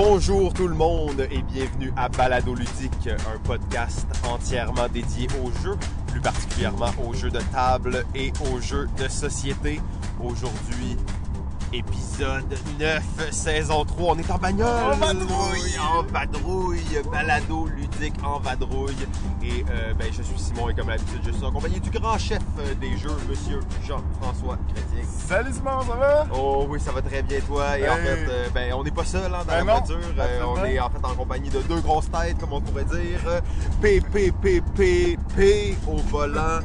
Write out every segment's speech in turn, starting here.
Bonjour tout le monde et bienvenue à Balado Ludique, un podcast entièrement dédié aux jeux, plus particulièrement aux jeux de table et aux jeux de société. Aujourd'hui, épisode 9, saison 3, on est en bagnole! En vadrouille! En vadrouille, Balado Ludique en vadrouille. Et euh, ben, je suis Simon et comme d'habitude, je suis accompagné du grand chef euh, des jeux, Monsieur Jean-François Chrétien. Salut Simon, ça va? Oh oui, ça va très bien toi. Et en fait, euh, ben, on n'est pas seul hein, dans Ben la non, voiture. Euh, on est en fait en compagnie de deux grosses têtes, comme on pourrait dire. P, P, P, P, P au volant.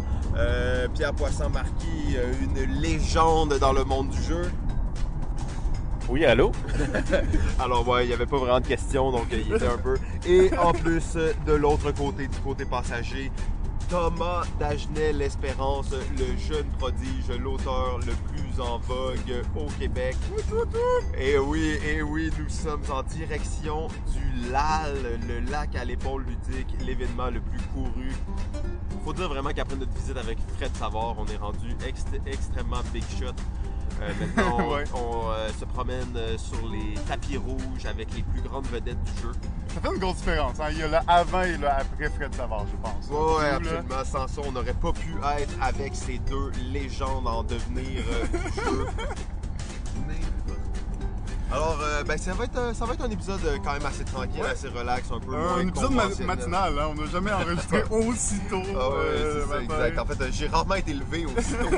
Pierre Poisson-Marquis, une légende dans le monde du jeu. Oui, allô? Alors, ouais, il n'y avait pas vraiment de questions, donc euh, il était un peu. Et en plus, euh, de l'autre côté, du côté passager, Thomas Dagenais-L'Espérance, le jeune prodige, l'auteur le plus en vogue au Québec. Et oui, et oui, nous sommes en direction du LAL, le lac à l'épaule ludique, l'événement le plus couru. Faut dire vraiment qu'après notre visite avec Fred Savard, on est rendu ext- extrêmement big shot. Euh, maintenant, on, Ouais. on, euh, se promène euh, sur les tapis rouges avec les plus grandes vedettes du jeu. Ça fait une grosse différence. Hein? Il y a le avant et le après Fred Savard, je pense. Ouais, ouais, là, absolument. Sans ça, on n'aurait pas pu être avec ces deux légendes en devenir du jeu. Alors, euh, ben, ça, va être, euh, ça va être un épisode euh, quand même assez tranquille, Ouais. assez relax, un peu moins Un épisode ma- matinal, hein? on n'a jamais enregistré aussitôt. Ah ouais, c'est ça, matin. exact. En fait, j'ai rarement été levé aussitôt.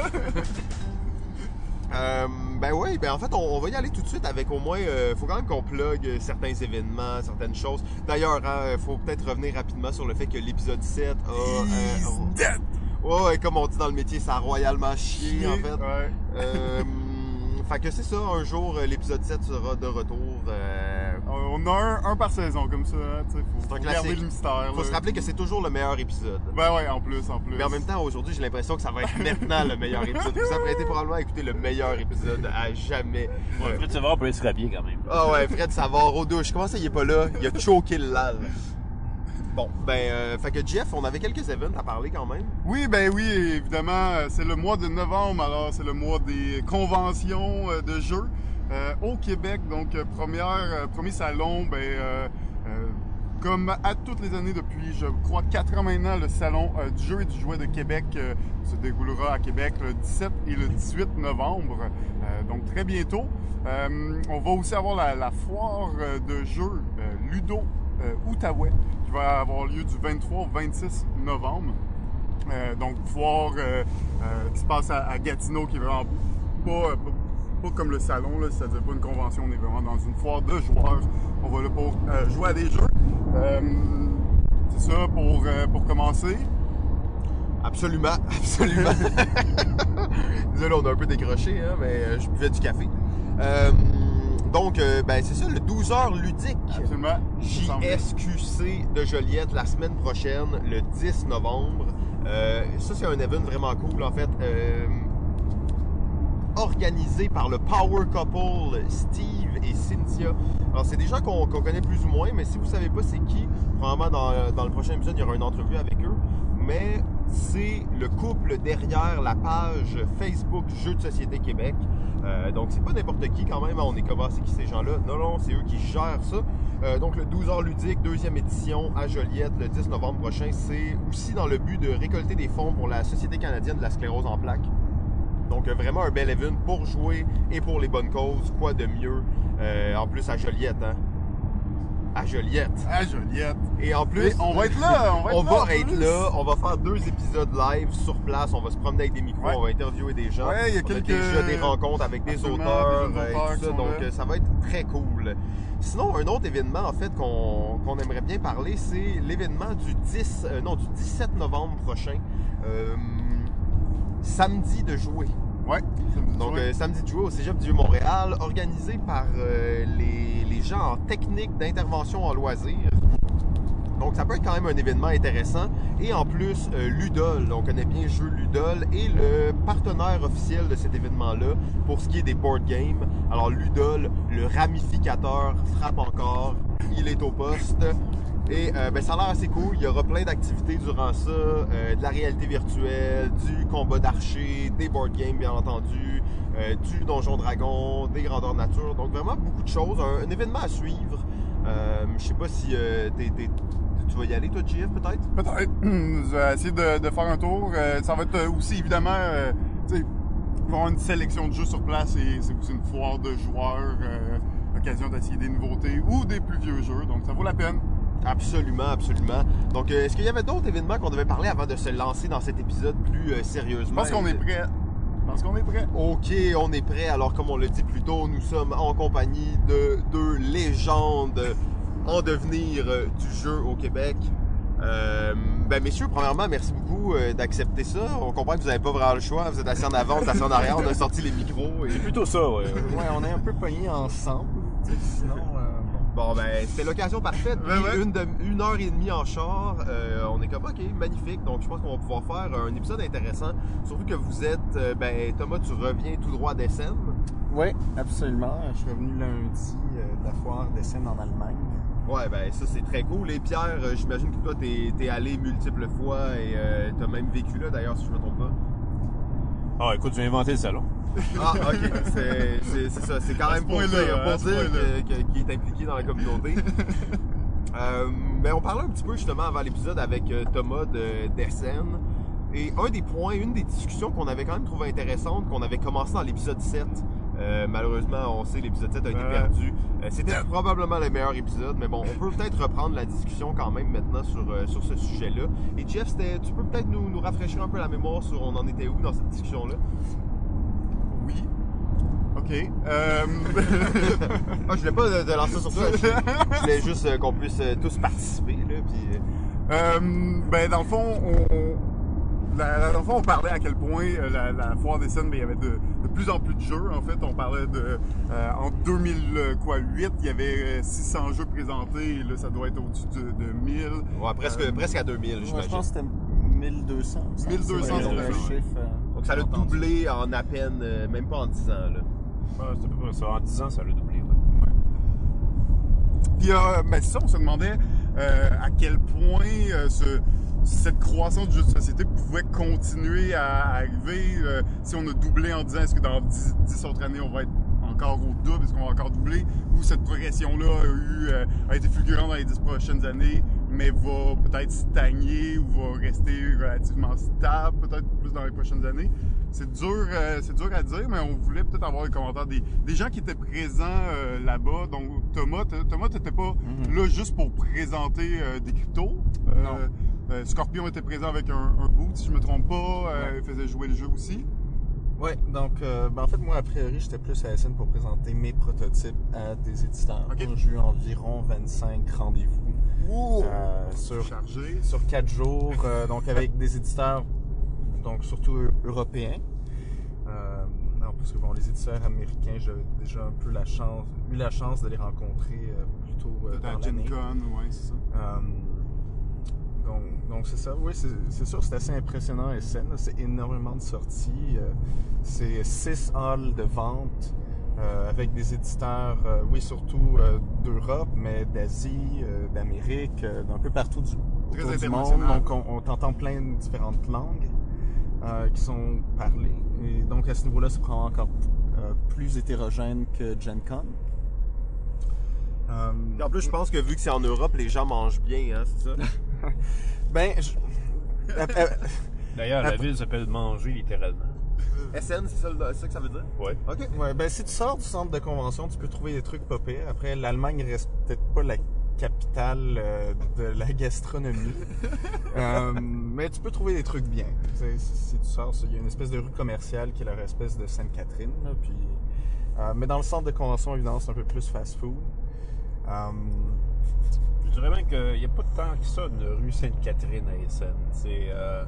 Euh, ben oui, ben en fait, on, on va y aller tout de suite avec au moins. Il faut quand même qu'on plug euh, certains événements, certaines choses. D'ailleurs, il faut peut-être revenir rapidement sur le fait que l'épisode 7 a. euh, dead! ouais, ouais, comme on dit dans le métier, ça a royalement chié, en fait. Ouais. Euh, fait que c'est ça, un jour, euh, l'épisode 7 sera de retour. Euh, On a un, un par saison comme ça. tu sais, C'est faut, garder classique. le mystère. faut là. se rappeler que c'est toujours le meilleur épisode. Ben ouais, en plus, en plus. Mais en même temps, aujourd'hui, j'ai l'impression que ça va être maintenant le meilleur épisode. Vous apprêtez probablement à écouter le meilleur épisode à jamais. Ouais, Fred Savard peut être rapier quand même. Ah ouais, Fred Savard aux douches. Comment ça, il est pas là? Il a choqué le lal. Bon, ben, euh, fait que Jeff, on avait quelques events à parler quand même. Oui, ben oui, évidemment, euh, c'est le mois de novembre, alors c'est le mois des conventions euh, de jeux au Québec. Donc, première, premier salon, ben, comme à toutes les années depuis, je crois, 4 ans maintenant, le salon du jeu et du jouet de Québec se déroulera à Québec le 17 et le 18 novembre, donc très bientôt. On va aussi avoir la, la foire de jeux Ludo Outaouais qui va avoir lieu du 23 au 26 novembre. Euh, donc, foire euh, euh, qui se passe à, à Gatineau, qui est vraiment pas, euh, pas, comme le salon, c'est-à-dire pas une convention, on est vraiment dans une foire de joueurs. On va là pour euh, jouer à des jeux. Euh, c'est ça pour, euh, pour commencer. Absolument, absolument. Désolé, on a un peu décroché, hein, mais euh, je buvais du café. Donc, euh, ben, c'est ça, le 12 heures ludique. Absolument. JSQC de Joliette la semaine prochaine, le 10 novembre. Euh, ça, c'est un event vraiment cool, en fait. Euh, organisé par le Power Couple Steve et Cynthia. Alors, c'est des gens qu'on connaît plus ou moins, mais si vous savez pas c'est qui, probablement dans, dans le prochain épisode, il y aura une entrevue avec eux. Mais c'est le couple derrière la page Facebook Jeux de Société Québec. Euh, donc, c'est pas n'importe qui quand même. On est comment c'est qui ces gens-là? Non, non, c'est eux qui gèrent ça. Euh, donc, le 12 heures ludique, deuxième édition à Joliette, le 10 novembre prochain, c'est aussi dans le but de récolter des fonds pour la Société canadienne de la sclérose en plaques. Donc, euh, vraiment un bel event pour jouer et pour les bonnes causes. Quoi de mieux? En plus, à Joliette, hein? À Joliette. À Joliette. Et en plus, on va être là, on va être on là, va en être plus. là. On va faire deux épisodes live sur place. On va se promener avec des micros, Ouais. on va interviewer des gens. Ouais, il y a on quelques- déjà des rencontres avec des auteurs, des euh, et tout ça. Donc, là. euh, ça va être très cool. Sinon, un autre événement, en fait, qu'on aimerait bien parler, c'est l'événement du 10, euh, non, du 17 novembre prochain. Euh, samedi de jouer. Dit Donc, euh, samedi de jouer au Cégep du Vieux-Montréal, organisé par euh, les, les gens en technique d'intervention en loisirs. Donc, ça peut être quand même un événement intéressant. Et en plus, euh, Ludol, on connaît bien le jeu Ludol, est le partenaire officiel de cet événement-là pour ce qui est des board games. Alors, Ludol, le ramificateur, frappe encore. Il est au poste. Et euh, ben, ça a l'air assez cool. Il y aura plein d'activités durant ça. euh, de la réalité virtuelle, du combat d'archer, des board games, bien entendu. euh, du Donjon Dragon, des grandeurs nature. Donc vraiment beaucoup de choses. Un, événement à suivre. Euh, je sais pas si euh, t'es- tu vas y aller, toi, JF, peut-être? Peut-être. Je vais essayer de, faire un tour. Euh, ça va être aussi évidemment, tu sais, avoir une sélection de jeux sur place et c'est aussi une foire de joueurs, l'occasion d'essayer des nouveautés ou des plus vieux jeux. Donc ça vaut la peine. Absolument, absolument. Donc, euh, est-ce qu'il y avait d'autres événements qu'on devait parler avant de se lancer dans cet épisode plus euh, Je sérieusement? pense qu'on est prêt. Je pense qu'on est prêt. Ok, on est prêt. Alors, comme on l'a dit plus tôt, nous sommes en compagnie de deux légendes en devenir euh, du jeu au Québec. Euh, ben, messieurs, premièrement, merci beaucoup euh, d'accepter ça. On comprend que vous n'avez pas vraiment le choix. Vous êtes assis en avant, vous êtes assis en arrière. On a sorti les micros. C'est plutôt ça, ouais. Ouais, on est un peu pognés ensemble. tu sais, Sinon, euh, bon. Ben, c'était l'occasion parfaite. Puis ouais. une, de- une heure et demie en char. Euh, on est comme, ok, magnifique. Donc, je pense qu'on va pouvoir faire un épisode intéressant. Surtout que vous êtes, euh, ben, Thomas, tu reviens tout droit des scènes. Oui, absolument. Je suis revenu lundi euh, de la foire des scènes en Allemagne. Ouais, ben ça c'est très cool. Et Pierre, j'imagine que toi t'es es allé multiples fois et t'as même vécu là d'ailleurs si je me trompe pas. Ah, écoute, j'ai inventé le salon. Ah ok, c'est ça, c'est quand même pour dire, que- qu'il est impliqué dans la communauté. Euh, ben on parlait un petit peu justement avant l'épisode avec euh, Thomas de d'Essen. Et un des points, une des discussions qu'on avait quand même trouvé intéressante, qu'on avait commencé dans l'épisode 7, euh, malheureusement, on sait l'épisode 7 a été perdu. Euh, C'était probablement le meilleur épisode, mais bon, on peut peut-être reprendre la discussion quand même maintenant sur, euh, sur ce sujet-là. Et Jeff, tu peux peut-être nous, nous rafraîchir un peu la mémoire sur on en était où dans cette discussion-là? Oui. OK. Ah, je voulais pas de, de lancer sur ça. Je, je voulais juste qu'on puisse tous participer. Là, puis, ben, dans le fond, on, la- la- dans le fond, on parlait à quel point la, la foire des scènes, ben, il y avait de plus en plus de jeux. En fait, on parlait de euh, en 2008, il y avait euh, 600 jeux présentés. Et là, ça doit être au-dessus de, de 1000. ouais, presque, Euh, presque à 2000, Moi, je pense que c'était 1200. il me semble. 1200, C'est le ouais. chiffre, euh, Donc ça l'a entendu. doublé en à peine, euh, même pas en 10 ans. Là. C'est à peu près ça. En 10 ans, ça l'a doublé, ouais. Puis, euh, ben, c'est ça, on se demandait euh, à quel point euh, ce- cette croissance du jeu de société pouvait continuer à arriver. euh, si on a doublé en 10 ans, est-ce que dans 10, 10 autres années, on va être encore au double? Est-ce qu'on va encore doubler? Ou cette progression-là a, eu, euh, a été fulgurante dans les 10 prochaines années, mais va peut-être stagner ou va rester relativement stable, peut-être plus dans les prochaines années? C'est dur, euh, c'est dur à dire, mais on voulait peut-être avoir les commentaires des, des gens qui étaient présents euh, là-bas. Donc, Thomas, Thomas, t'étais pas Mhm. là juste pour présenter euh, des cryptos. Euh, Non. Euh, Scorpion était présent avec un, un boot, si je me trompe pas. Euh. Il faisait jouer le jeu aussi. Ouais, donc euh, ben, en fait, moi, a priori, j'étais plus à la scène pour présenter mes prototypes à des éditeurs. Ok. J'ai eu environ 25 rendez-vous euh, sur, Chargé. sur 4 jours, euh, donc avec des éditeurs, donc surtout eu- européens. Non, parce que bon, les éditeurs américains, j'ai déjà un peu la chance, eu la chance de les rencontrer plus tôt Peut-être dans Gen l'année. Con, ouais, c'est ça. Euh, donc, donc c'est ça. Oui, c'est sûr, c'est assez impressionnant SN. C'est énormément de sorties. euh, c'est six halls de vente euh, avec des éditeurs, euh, oui, surtout euh, d'Europe, mais d'Asie, euh, d'Amérique, euh, d'un peu partout du, Très du monde. Donc, on, on t'entend plein de différentes langues euh, qui sont parlées. Et donc, à ce niveau-là, c'est probablement encore euh, plus hétérogène que Gen Con. Euh, en plus, je pense que vu que c'est en Europe, les gens mangent bien, hein, c'est ça? Ben, je- euh, D'ailleurs, la ville s'appelle Manger, littéralement. SN, c'est ça, que ça veut dire? Ouais. Ok. ouais, ben, si tu sors du centre de convention, tu peux trouver des trucs pas pires. Après, l'Allemagne reste peut-être pas la capitale euh, de la gastronomie. Euh, mais tu peux trouver des trucs bien. Tu sais, Si, si tu sors, il y a une espèce de rue commerciale qui est leur espèce de Sainte-Catherine. Puis, euh, mais dans le centre de convention, évidemment, c'est un peu plus fast-food. Euh, dirais même qu'il n'y a pas tant que ça de rue Sainte-Catherine à Essen. Euh,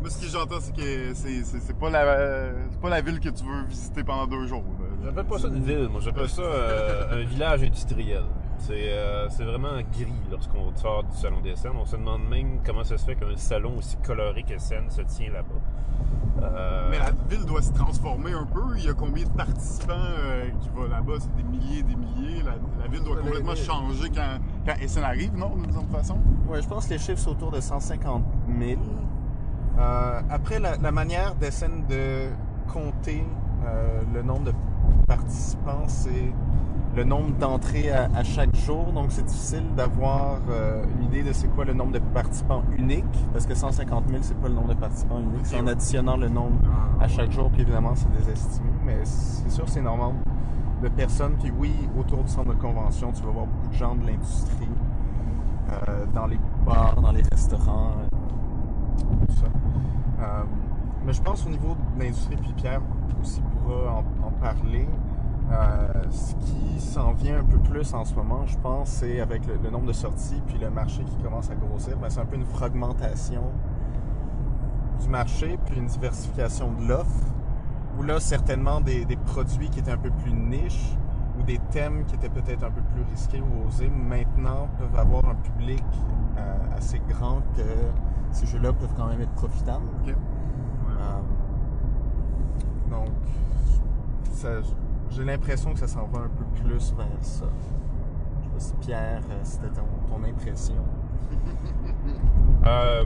Moi, ce que j'entends, c'est que c'est pas, la, c'est pas la ville que tu veux visiter pendant deux jours. J'appelle pas ça une ville, moi j'appelle ça euh, un village industriel. C'est euh, c'est vraiment gris lorsqu'on sort du salon des scènes. On se demande même comment ça se fait qu'un salon aussi coloré que scène se tient là-bas. Euh, Mais la ville doit se transformer un peu. Il y a combien de participants euh, qui vont là-bas? C'est des milliers, des milliers. La, la ville doit complètement changer quand, quand SN arrive, non? D'une certaine façon? Ouais, je pense que les chiffres sont autour de 150 000. Euh, après, la, la manière d'SN de compter Euh, le nombre de participants, c'est le nombre d'entrées à, à chaque jour. Donc, c'est difficile d'avoir euh, une idée de c'est quoi le nombre de participants uniques, parce que 150 000, c'est pas le nombre de participants uniques. C'est en additionnant le nombre à chaque jour, puis évidemment, c'est des estimés. Mais c'est sûr, c'est normal de personnes. Puis oui, autour du centre de convention, tu vas voir beaucoup de gens de l'industrie, euh, dans les bars, dans les restaurants, euh, tout ça. Euh, mais je pense au niveau de l'industrie, puis Pierre aussi en, en parler. Euh, ce qui s'en vient un peu plus en ce moment, je pense, c'est avec le, le nombre de sorties puis le marché qui commence à grossir, ben, c'est un peu une fragmentation du marché puis une diversification de l'offre. Où là, certainement des, des produits qui étaient un peu plus niches ou des thèmes qui étaient peut-être un peu plus risqués ou osés, maintenant peuvent avoir un public euh, assez grand que ces jeux-là peuvent quand même être profitables. Euh, donc, ça- j'ai l'impression que ça s'en va un peu plus vers ça. Je sais pas si Pierre, euh, c'était ton, ton impression. Euh,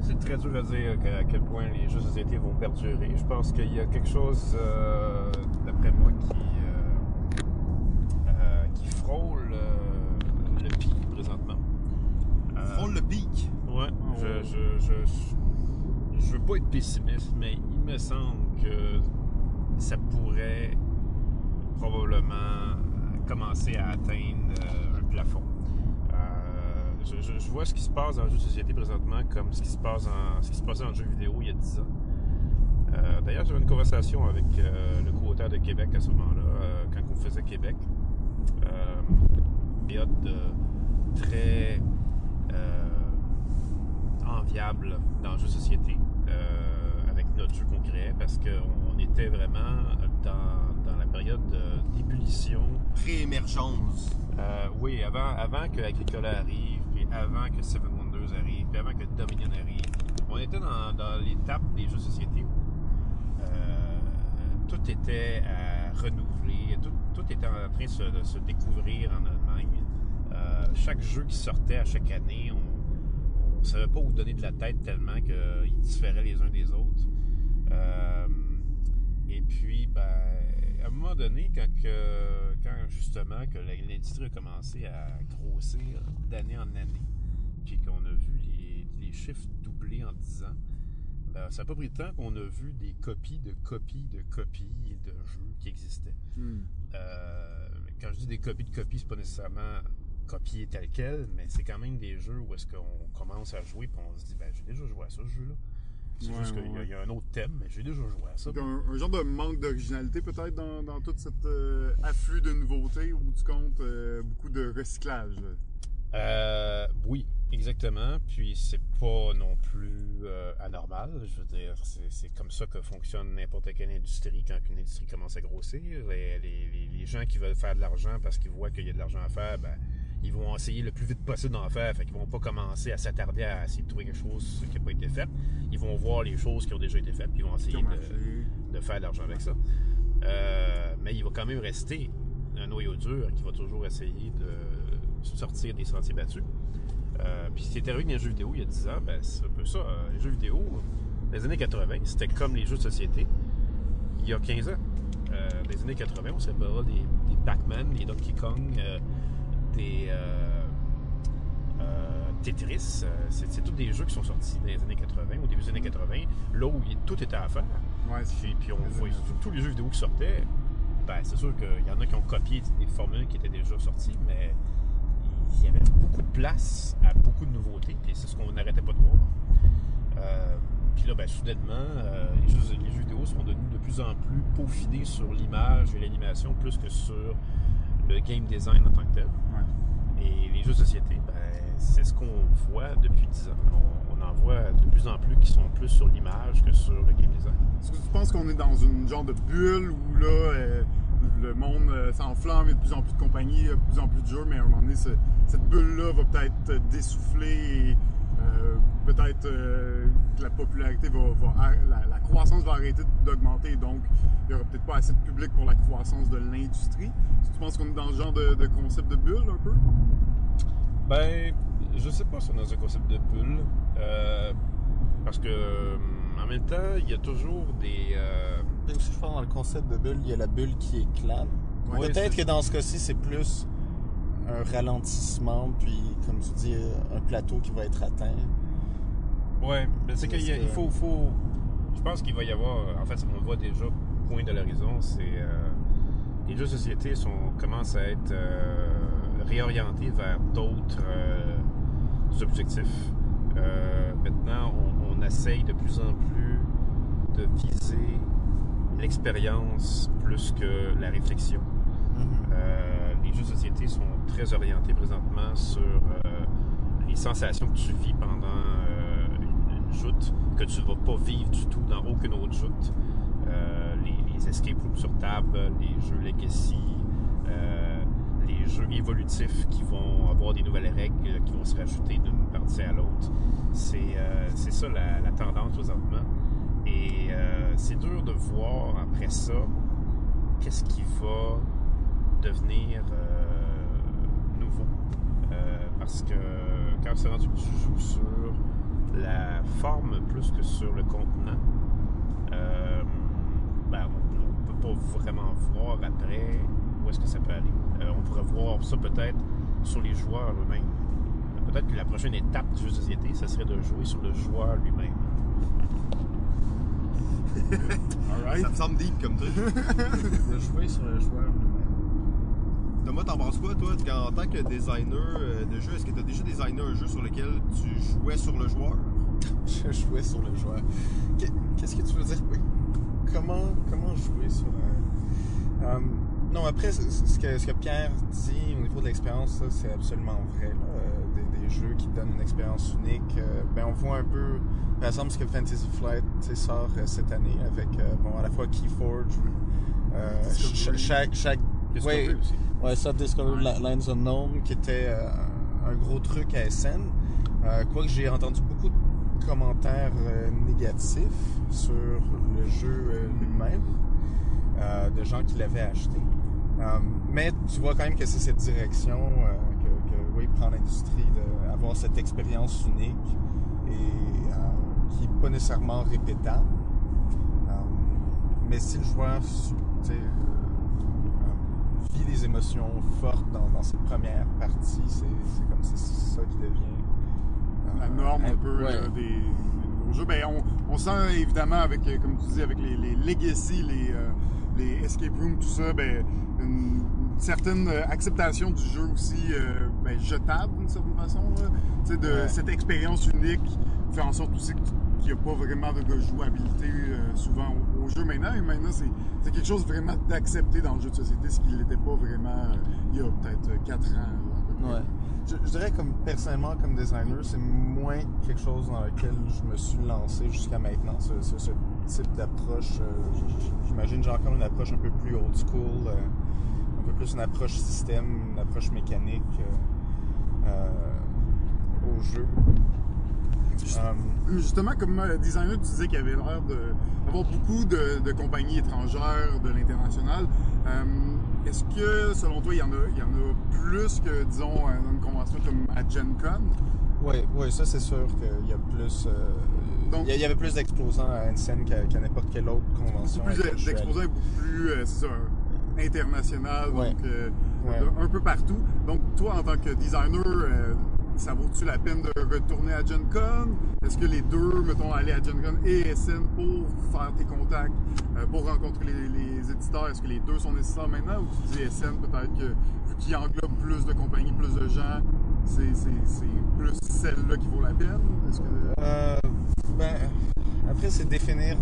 c'est très dur à dire à quel point les jeux de société vont perdurer. Je pense qu'il y a quelque chose, euh, d'après moi, qui, euh, euh, qui frôle euh, le pic présentement. Euh, Frôle le pic? Ouais, je, je, je, je veux pas être pessimiste, mais il me semble que ça pourrait probablement commencer à atteindre euh, un plafond. Euh, je, je- je vois ce qui se passe dans le jeu de société présentement comme ce qui se passe en, ce qui se passait en jeu vidéo il y a 10 ans. Euh, D'ailleurs, j'avais une conversation avec le co-auteur de Québec à ce moment-là, quand on faisait Québec. Euh, période de très enviable dans le jeu de société notre jeu qu'on créait parce qu'on on était vraiment dans, dans la période de- d'ébullition. Pré-émergence. Euh, oui, avant, avant que Agricola arrive, puis avant que Seven Wonders arrive, puis avant que Dominion arrive, on était dans, dans l'étape des jeux de société où euh, tout était à renouveler, tout, tout était en train de se, de se découvrir en Allemagne. Euh, chaque jeu qui sortait à chaque année, on ne savait pas où donner de la tête tellement qu'ils différaient les uns des autres. Euh, et puis, ben, à un moment donné, quand, que- quand justement que l'industrie a commencé à grossir d'année en année, puis qu'on a vu les, les chiffres doubler en 10 ans, ben, ça n'a pas pris de temps qu'on a vu des copies de copies de copies de jeux qui existaient. Hmm. Euh, quand je dis des copies de copies, c'est pas nécessairement copier tel quel, mais c'est quand même des jeux où est-ce qu'on commence à jouer puis on se dit ben j'ai déjà joué à ça ce jeu-là. C'est Ouais, juste qu'il y a- ouais. il y, a un autre thème, mais j'ai déjà joué à ça. Un, un genre de manque d'originalité peut-être dans, dans tout cet euh, afflux de nouveautés au bout du compte, euh, beaucoup de recyclage. Euh, oui, exactement. Puis c'est pas non plus euh, anormal. Je veux dire, c'est comme ça que fonctionne n'importe quelle industrie quand une industrie commence à grossir. Les, les- les- les gens qui veulent faire de l'argent parce qu'ils voient qu'il y a de l'argent à faire, ben, ils vont essayer le plus vite possible d'en faire. Fait qu'ils vont pas commencer à s'attarder à essayer de trouver quelque chose qui n'a pas été fait. Ils vont voir les choses qui ont déjà été faites, puis ils vont essayer de faire de l'argent avec ça. Euh, mais il va quand même rester un noyau dur qui va toujours essayer de sortir des sentiers battus. Euh, puis est arrivé dans les jeux vidéo il y a 10 ans, ben, c'est un peu ça. Euh, Les jeux vidéo, les années 80, c'était comme les jeux de société il y a 15 ans. Euh, les années 80, on s'appellera des, des Pac-Man, des Donkey Kong, euh, des euh, euh, Tetris. Euh, c'est tous des jeux qui sont sortis dans les années 80, au début des années 80, là où il- tout était à faire. Ouais, Puis, puis on années- tous les jeux vidéo qui sortaient, ben, c'est sûr qu'il y en a qui ont copié des formules qui étaient déjà sorties, mais il y avait beaucoup de place à beaucoup de nouveautés, puis c'est ce qu'on n'arrêtait pas de voir. Euh, puis là, ben, soudainement, euh, les, jeux, les jeux vidéo sont devenus de plus en plus peaufinés sur l'image et l'animation plus que sur le game design en tant que tel. Ouais. Et les jeux de société, ben, c'est ce qu'on voit depuis 10 ans. On, on en voit de plus en plus qui sont plus sur l'image que sur le game design. Est-ce que tu penses qu'on est dans une genre de bulle où là, euh, le monde euh, s'enflamme, il y a de plus en plus de compagnies, de plus en plus de jeux, mais à un moment donné, ce- cette bulle-là va peut-être dessouffler et euh, peut-être euh, que la popularité va, la, croissance va arrêter d'augmenter, donc il n'y aura peut-être pas assez de public pour la croissance de l'industrie. Tu penses qu'on est dans ce genre de, de concept de bulle un peu? Ben, je sais pas si on est dans un concept de bulle. euh, parce que, en même temps, il y a toujours des. euh, Et aussi, je pense, dans le concept de bulle, il y a la bulle qui éclate. Ouais, Peut-être que dans ce cas-ci, c'est plus un ralentissement, puis, comme tu dis, un plateau qui va être atteint. Ouais, mais c'est qu'il il faut, faut- Je pense qu'il va y avoir. En fait, on voit déjà au point de l'horizon, c'est. euh, les jeux de société sont, commencent à être euh, réorientés vers d'autres euh, objectifs. Euh, maintenant, on, on essaye de plus en plus de viser l'expérience plus que la réflexion. Euh, les jeux de société sont très orientés présentement sur euh, les sensations que tu vis pendant euh, une, une joute, que tu ne vas pas vivre du tout dans aucune autre joute. Les, les escape rooms sur table, les jeux legacy, euh, les jeux évolutifs qui vont avoir des nouvelles règles qui vont se rajouter d'une partie à l'autre. C'est euh, ça la, tendance présentement. Et euh, c'est dur de voir après ça qu'est-ce qui va devenir euh, nouveau. Euh, parce que quand c'est rendu que tu joues sur la forme plus que sur le contenant, euh, ben, on ne peut pas vraiment voir après où est-ce que ça peut aller. Euh, on pourrait voir ça peut-être sur les joueurs eux-mêmes. Peut-être que la prochaine étape du jeu de société, ça serait de jouer sur le joueur lui-même. Alright. Ça me semble deep comme truc. de jouer sur le joueur lui-même. Thomas, t'en penses quoi, toi, quand- en tant que designer euh, de jeu? Est-ce que tu as déjà designé un jeu sur lequel tu jouais sur le joueur? Je jouais sur le joueur. Qu'est- Qu'est-ce que tu veux dire? Oui. Comment, comment jouer sur un. Euh, non, après, ce que, ce que Pierre dit au niveau de l'expérience, ça, c'est absolument vrai. là. Euh, des, des jeux qui donnent une expérience unique. euh, ben, on voit un peu, par exemple, ce que Fantasy Flight tu sais, sort euh, cette année avec euh, bon, à la fois Keyforge, euh, ch- chaque. chaque Discovery ouais, aussi. Ouais, ça, Discovery Li- Lines Unknown, qui était euh, un gros truc à SN. Euh, Quoique j'ai entendu beaucoup de commentaires euh, négatifs sur le jeu euh, lui-même, euh, de gens qui l'avaient acheté. Euh, mais tu vois quand même que c'est cette direction euh, que, que oui, prend l'industrie d'avoir cette expérience unique et euh, qui n'est pas nécessairement répétable. Mais si le joueur vit des émotions fortes dans, dans cette première partie, c'est comme c'est ça qui devient la norme un peu ouais. là, des, des nouveaux jeux. Ben, on, on sent évidemment avec, comme tu dis, avec les, les legacy, les, euh, les escape rooms, tout ça, ben, une, certaine euh, acceptation du jeu aussi euh, ben, jetable d'une certaine façon. là. De Ouais. cette expérience unique fait en sorte aussi qu'il n'y a pas vraiment de rejouabilité euh, souvent au, au jeu maintenant. Et maintenant, c'est quelque chose vraiment d'accepté dans le jeu de société, ce qui n'était pas vraiment euh, il y a peut-être 4 ans. Ouais. Je, je dirais comme personnellement, comme designer, c'est moins quelque chose dans lequel je me suis lancé jusqu'à maintenant. Ce, ce- ce type d'approche, euh, j'imagine j'ai encore une approche un peu plus old school, euh, un peu plus une approche système, une approche mécanique euh, euh, au jeu. Justement, comme designer, tu disais qu'il y avait l'air d'avoir beaucoup de, de compagnies étrangères de l'international. Euh, Est-ce que, selon toi, il y, en a, il y en a plus que, disons, une convention comme à Gen Con? Oui, oui, ça c'est sûr qu'il y a plus. euh, Donc- il y avait plus d'exposants à Ensign qu'à n'importe quelle autre convention. Plus allé. d'exposants beaucoup plus, euh, c'est ça, un- international, Ouais. donc euh, Ouais. un peu partout. Donc, toi, en tant que designer, euh, ça vaut-tu la peine de retourner à Gen Con? Est-ce que les deux, mettons, aller à Gen Con et SN pour faire tes contacts, euh, pour rencontrer les, éditeurs, est-ce que les deux sont nécessaires maintenant? Ou tu dis SN, peut-être que, vu qu'il englobe plus de compagnies, plus de gens, c'est plus celle-là qui vaut la peine? Euh, ben, après, c'est définir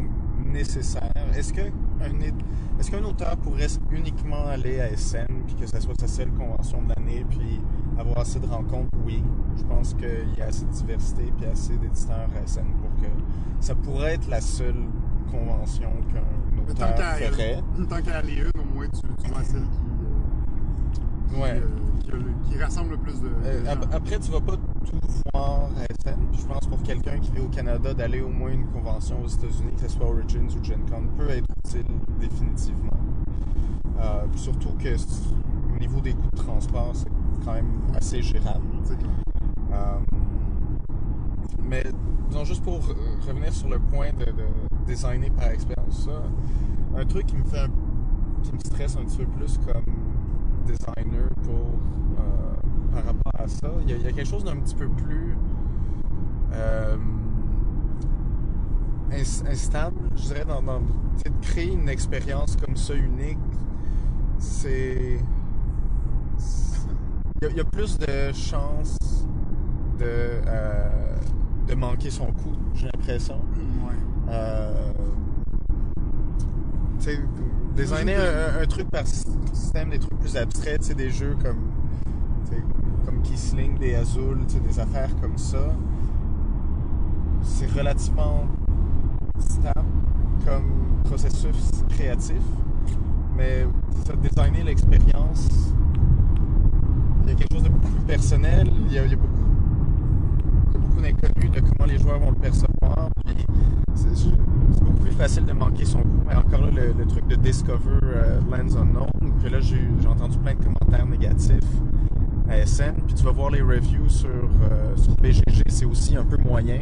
nécessaire. Est-ce que un é- est-ce qu'un auteur pourrait uniquement aller à SN puis que ça soit sa seule convention de l'année puis avoir assez de rencontres? Oui, je pense qu'il y a assez de diversité puis assez d'éditeurs à SN pour que ça pourrait être la seule convention qu'un auteur ferait. tant qu'à aller une, au moins, tu, tu à celle qui... euh, qui, Ouais. euh, qui, le- qui rassemble le plus de, Euh, gens. après, tu vas pas tout voir à SN. Puis je pense pour quelqu'un qui vit au Canada, d'aller au moins une convention aux États-Unis, que ce soit Origins ou Gen Con, peut être utile définitivement. Euh, surtout que au niveau des coûts de transport, c'est quand même assez gérable. C'est clair. Euh, mais disons, juste pour euh, revenir sur le point de, de designer par expérience, ça, un truc qui me fait un- qui me stresse un petit peu plus comme designer pour euh, par rapport à ça, il y, a- il y a quelque chose d'un petit peu plus euh, ins- instable, je dirais, dans, de créer une expérience comme ça unique, c'est il y, a- il y a plus de chances de, euh, de manquer son coup, j'ai l'impression. Ouais. Designer un, un truc par système, des trucs plus abstraits, des jeux comme, comme Kisling, des Azul, des affaires comme ça, c'est relativement stable comme processus créatif, mais ça, designer l'expérience, il y a quelque chose de beaucoup plus personnel, il y a, il y a beaucoup, il y a beaucoup d'inconnus de comment les joueurs vont le percevoir, puis c'est facile de manquer son coup, mais encore là, le, le truc de Discover euh, Lands Unknown, que là, j'ai j'ai entendu plein de commentaires négatifs à SN, puis tu vas voir les reviews sur, euh, sur BGG, c'est aussi un peu moyen,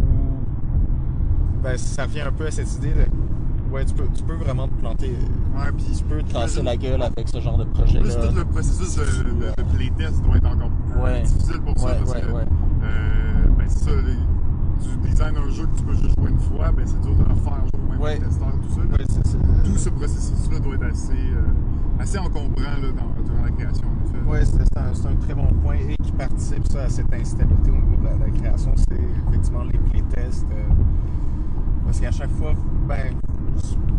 où ben, ça revient un peu à cette idée de, ouais, tu peux, tu peux vraiment te planter, Ouais, puis tu peux te casser la gueule avec ce genre de projet-là. Plus tout le processus de, de, de playtest doit être encore plus Ouais. difficile pour ça. Ouais, parce ouais, que, ouais. euh, ben, c'est ça, designes un jeu que tu peux juste jouer une fois, ben, c'est dur de le refaire jouer même Ouais. testeur, tout ça. c'est- Tout ce processus-là doit être assez, euh, assez encombrant là, dans, durant la création. Ouais, c'est un, un très bon point et qui participe ça, à cette instabilité au niveau de la, la création, c'est effectivement les playtests. euh, parce qu'à chaque fois, ben,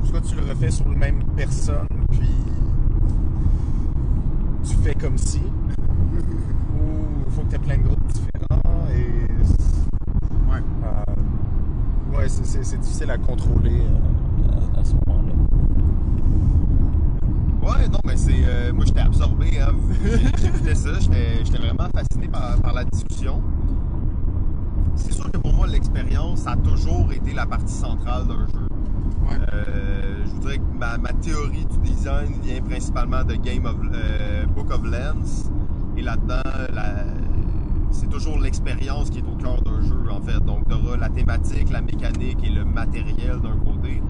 soit tu le refais sur le même personne, puis tu fais comme si, ou il faut que tu aies plein de groupes différents et Ouais. euh, ouais, c'est- difficile à contrôler euh, à, à ce moment-là. Ouais, non, mais c'est. euh, moi, j'étais absorbé, hein. J'écoutais ça, j'étais j'étais vraiment fasciné par, par la discussion. C'est sûr que pour moi, l'expérience a toujours été la partie centrale d'un jeu. Ouais. Euh, je voudrais que ma, ma théorie du design vient principalement de Game of euh, Book of Lens. Et là-dedans, la- c'est toujours l'expérience qui est au cœur d'un jeu, en fait. Donc, tu auras la thématique, la mécanique et le matériel d'un côté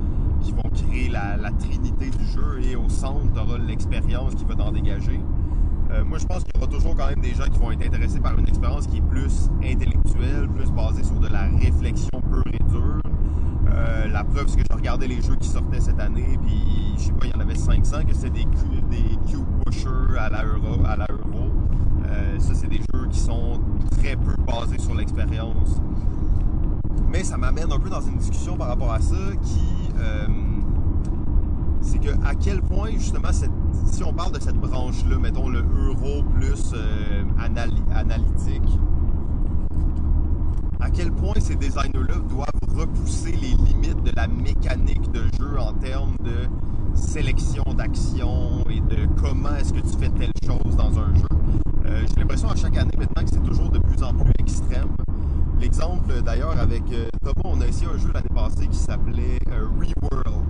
qui vont créer la, trinité du jeu. Et au centre, tu auras l'expérience qui va t'en dégager. Euh, moi, je pense qu'il y aura toujours quand même des gens qui vont être intéressés par une expérience qui est plus intellectuelle, plus basée sur de la réflexion pure et dure. Euh, la preuve, c'est que je regardais les jeux qui sortaient cette année, puis je sais pas, il y en avait 500 que c'était des, des cube pushers à la euro. À la euro. Euh, ça, c'est des jeux qui sont très peu basés sur l'expérience. Mais ça m'amène un peu dans une discussion par rapport à ça qui. euh, c'est que à quel point, justement, cette- si on parle de cette branche-là, mettons le euro plus euh, analytique, à quel point ces designers-là doivent repousser les limites de la mécanique de jeu en termes de sélection d'actions et de comment est-ce que tu fais telle chose dans un jeu? Euh, J'ai l'impression à chaque année maintenant que c'est toujours de plus en plus extrême. L'exemple d'ailleurs avec euh, Thomas, on a essayé un jeu l'année passée qui s'appelait euh, Reworld.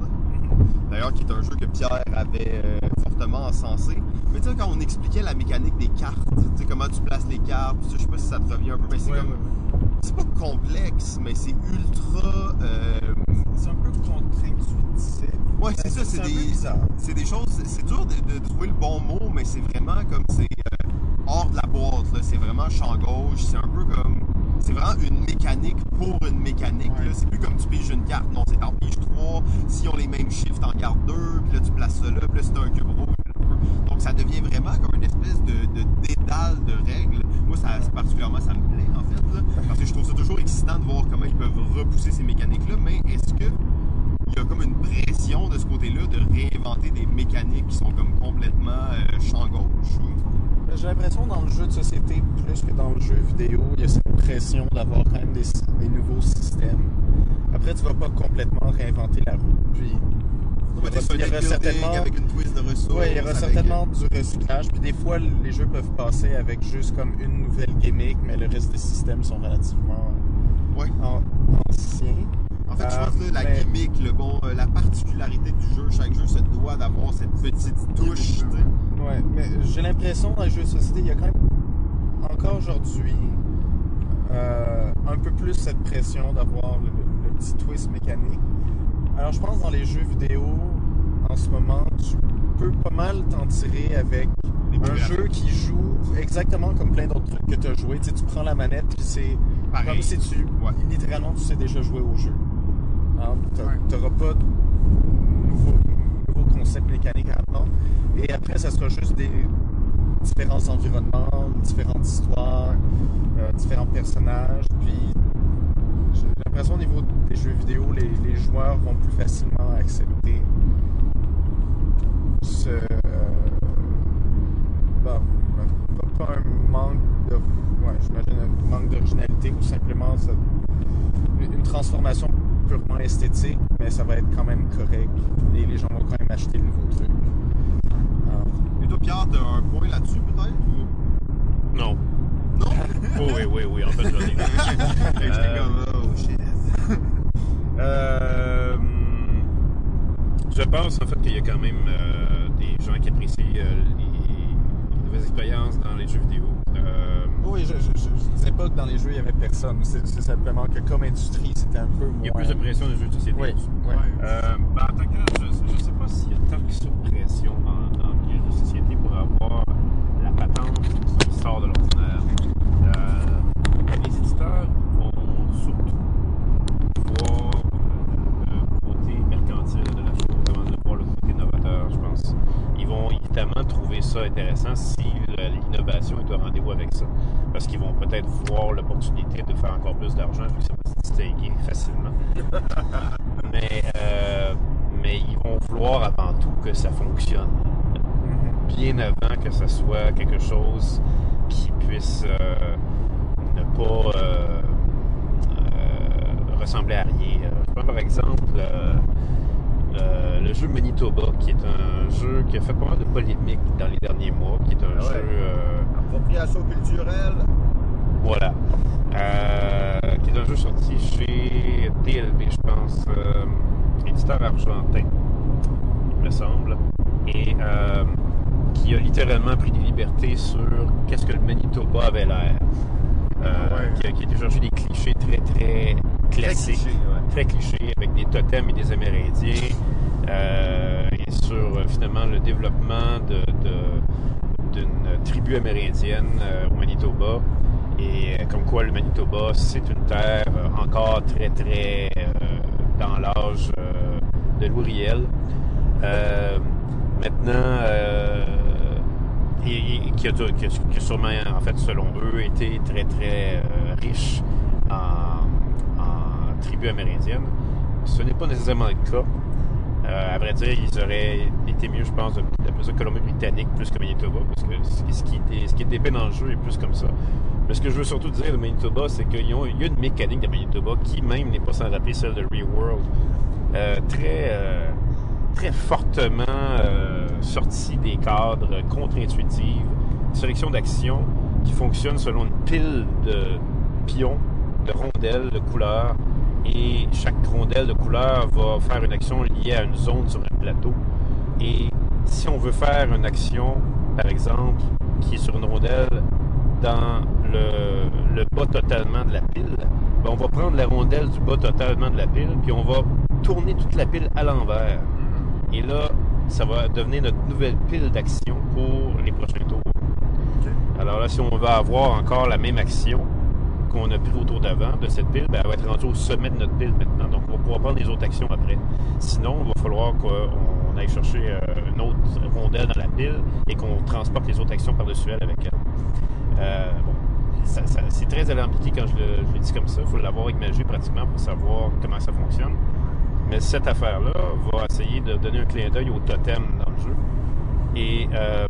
D'ailleurs, qui est un jeu que Pierre avait euh, fortement encensé. Mais tu sais, quand on expliquait la mécanique des cartes, tu sais, comment tu places les cartes, je sais pas si ça te revient un peu, mais c'est Ouais, comme. ouais, ouais. C'est pas complexe, mais c'est ultra. C'est un peu contre-intuitif. Ouais, c'est ça, c'est des. C'est des choses. c'est- dur de, de trouver le bon mot, mais c'est vraiment comme c'est hors de la boîte. C'est vraiment champ gauche. C'est un peu comme. C'est vraiment une mécanique pour une mécanique. Ouais. C'est plus comme tu piges une carte. Non, c'est t'en piges trois. Si on les mêmes chiffres, t'en gardes deux. Puis là, tu places ça là. Puis là, c'est un cube rouge. Donc, ça devient vraiment comme une espèce de, de dédale de règles. Moi, ça, particulièrement, ça me plaît, en fait. là, parce que je trouve ça toujours excitant de voir comment ils peuvent repousser ces mécaniques-là. Mais est-ce que il y a comme une pression de ce côté-là de réinventer des mécaniques qui sont comme complètement euh, champ gauche ou- J'ai l'impression dans le jeu de société, plus que dans le jeu vidéo, il y a cette pression d'avoir quand même des, des nouveaux systèmes. Après, tu vas pas complètement réinventer la roue. Puis, il y aura certainement, avec une twist de ressources. ouais, il y aura avec- certainement du recyclage. Puis des fois, les jeux peuvent passer avec juste comme une nouvelle gimmick, mais le reste des systèmes sont relativement Ouais. anciens. En fait, je Euh, pense que la mais- gimmick, le bon, euh, la particularité du jeu, chaque jeu se doit d'avoir cette petite touche. Ouais, mais j'ai l'impression dans les jeux de société, il y a quand même encore aujourd'hui, euh, euh, un peu plus cette pression d'avoir le, le petit twist mécanique. Alors je pense dans les jeux vidéo, en ce moment, tu peux pas mal t'en tirer avec un jeu qui joue exactement comme plein d'autres trucs que tu as joué. Tu, sais, tu prends la manette, puis c'est comme si tu, Ouais. littéralement, tu sais déjà jouer au jeu. Hein, Ouais. T'auras pas de nouveau, nouveau concept mécanique à apprendre. Et après, ça sera juste des différents environnements, différentes histoires, euh, différents personnages. Puis, j'ai l'impression au niveau des jeux vidéo, les, joueurs vont plus facilement accepter ce. euh, bon, pas, un manque de. Ouais, j'imagine un manque d'originalité ou simplement une transformation purement esthétique, mais ça va être quand même correct. Et les gens vont quand même acheter le nouveau truc. Alors, Et toi, Pierre, t'as un point là-dessus, peut-être ou... Non. Non? Oh, oui, oui, oui, en fait, j'en ai. J'étais Euh, comme, oh shit. Euh, je pense en fait qu'il y a quand même euh, des gens qui apprécient euh, les, les nouvelles expériences dans les jeux vidéo. Euh, Oui, je, je, je, disais pas que dans les jeux il y avait personne. C'est simplement que comme industrie, c'était un peu moins. il y a plus de pression des jeux de société. Oui, oui. Euh, ben, en tant que je, je sais pas s'il y a tant que ça de pression dans, dans les jeux de société pour avoir la patente qui sort de l'ordinaire. Euh, les éditeurs vont surtout voir euh, le côté mercantile de la chose avant de voir le côté novateur, je pense. Ils vont évidemment trouver ça intéressant si l'innovation est au rendez-vous avec ça. Parce qu'ils vont peut-être voir l'opportunité de faire encore plus d'argent vu que ça peut se staker facilement. mais, euh, mais ils vont vouloir avant tout que ça fonctionne. Mhm. Bien avant que ça soit quelque chose qui puisse euh, ne pas euh, ressembler à rien. Je prends par exemple euh, le jeu Manitoba, qui est un jeu qui a fait pas mal de polémiques dans les derniers mois, qui est un Ah ouais. jeu. euh, Appropriation culturelle. voilà. Euh, qui est un jeu sorti chez DLB, je pense, euh, éditeur argentin, il me semble, et qui a littéralement pris des libertés sur qu'est-ce que le Manitoba avait l'air. Ouais. qui, a, qui a des clichés très très cliché, ouais. très clichés, avec des totems et des Amérindiens, euh, et sur euh, finalement le développement de, d'une tribu amérindienne euh, au Manitoba. Et euh, comme quoi le Manitoba, c'est une terre encore très très dans l'âge de Louis Riel. Maintenant, et, et qui, a, qui a- sûrement, en fait, selon eux, été très très riche en tribus amérindiennes. Ce n'est pas nécessairement le cas. Euh, à vrai dire, ils auraient été mieux, je pense, d'appeler ça Colombie-Britannique plus que Manitoba, parce que ce qui- est, ce qui est dépeint dans le jeu est plus comme ça. Mais ce que je veux surtout dire de Manitoba, c'est qu'il y a une mécanique de Manitoba qui même n'est pas sans rappeler celle de ReWorld. Euh, très, euh, très fortement euh, sortie des cadres, contre-intuitive, sélection d'actions qui fonctionne selon une pile de pions, de rondelles, de couleurs, et chaque rondelle de couleur va faire une action liée à une zone sur un plateau. Et si on veut faire une action, par exemple, qui est sur une rondelle dans le, le bas totalement de la pile, ben, on va prendre la rondelle du bas totalement de la pile, puis on va tourner toute la pile à l'envers. Et là, ça va devenir notre nouvelle pile d'action pour les prochains tours. Alors là, si on veut avoir encore la même action qu'on a pris au tour d'avant de cette pile, ben, elle va être rendue au sommet de notre pile maintenant. Donc, on va pouvoir prendre les autres actions après. Sinon, il va falloir qu'on aille chercher euh, une autre rondelle dans la pile et qu'on transporte les autres actions par-dessus elle avec elle. Euh, bon, c'est très alambiqué quand je le, je le dis comme ça. Il faut l'avoir imagé pratiquement pour savoir comment ça fonctionne. Mais cette affaire-là va essayer de donner un clin d'œil au totem dans le jeu. Et, euh,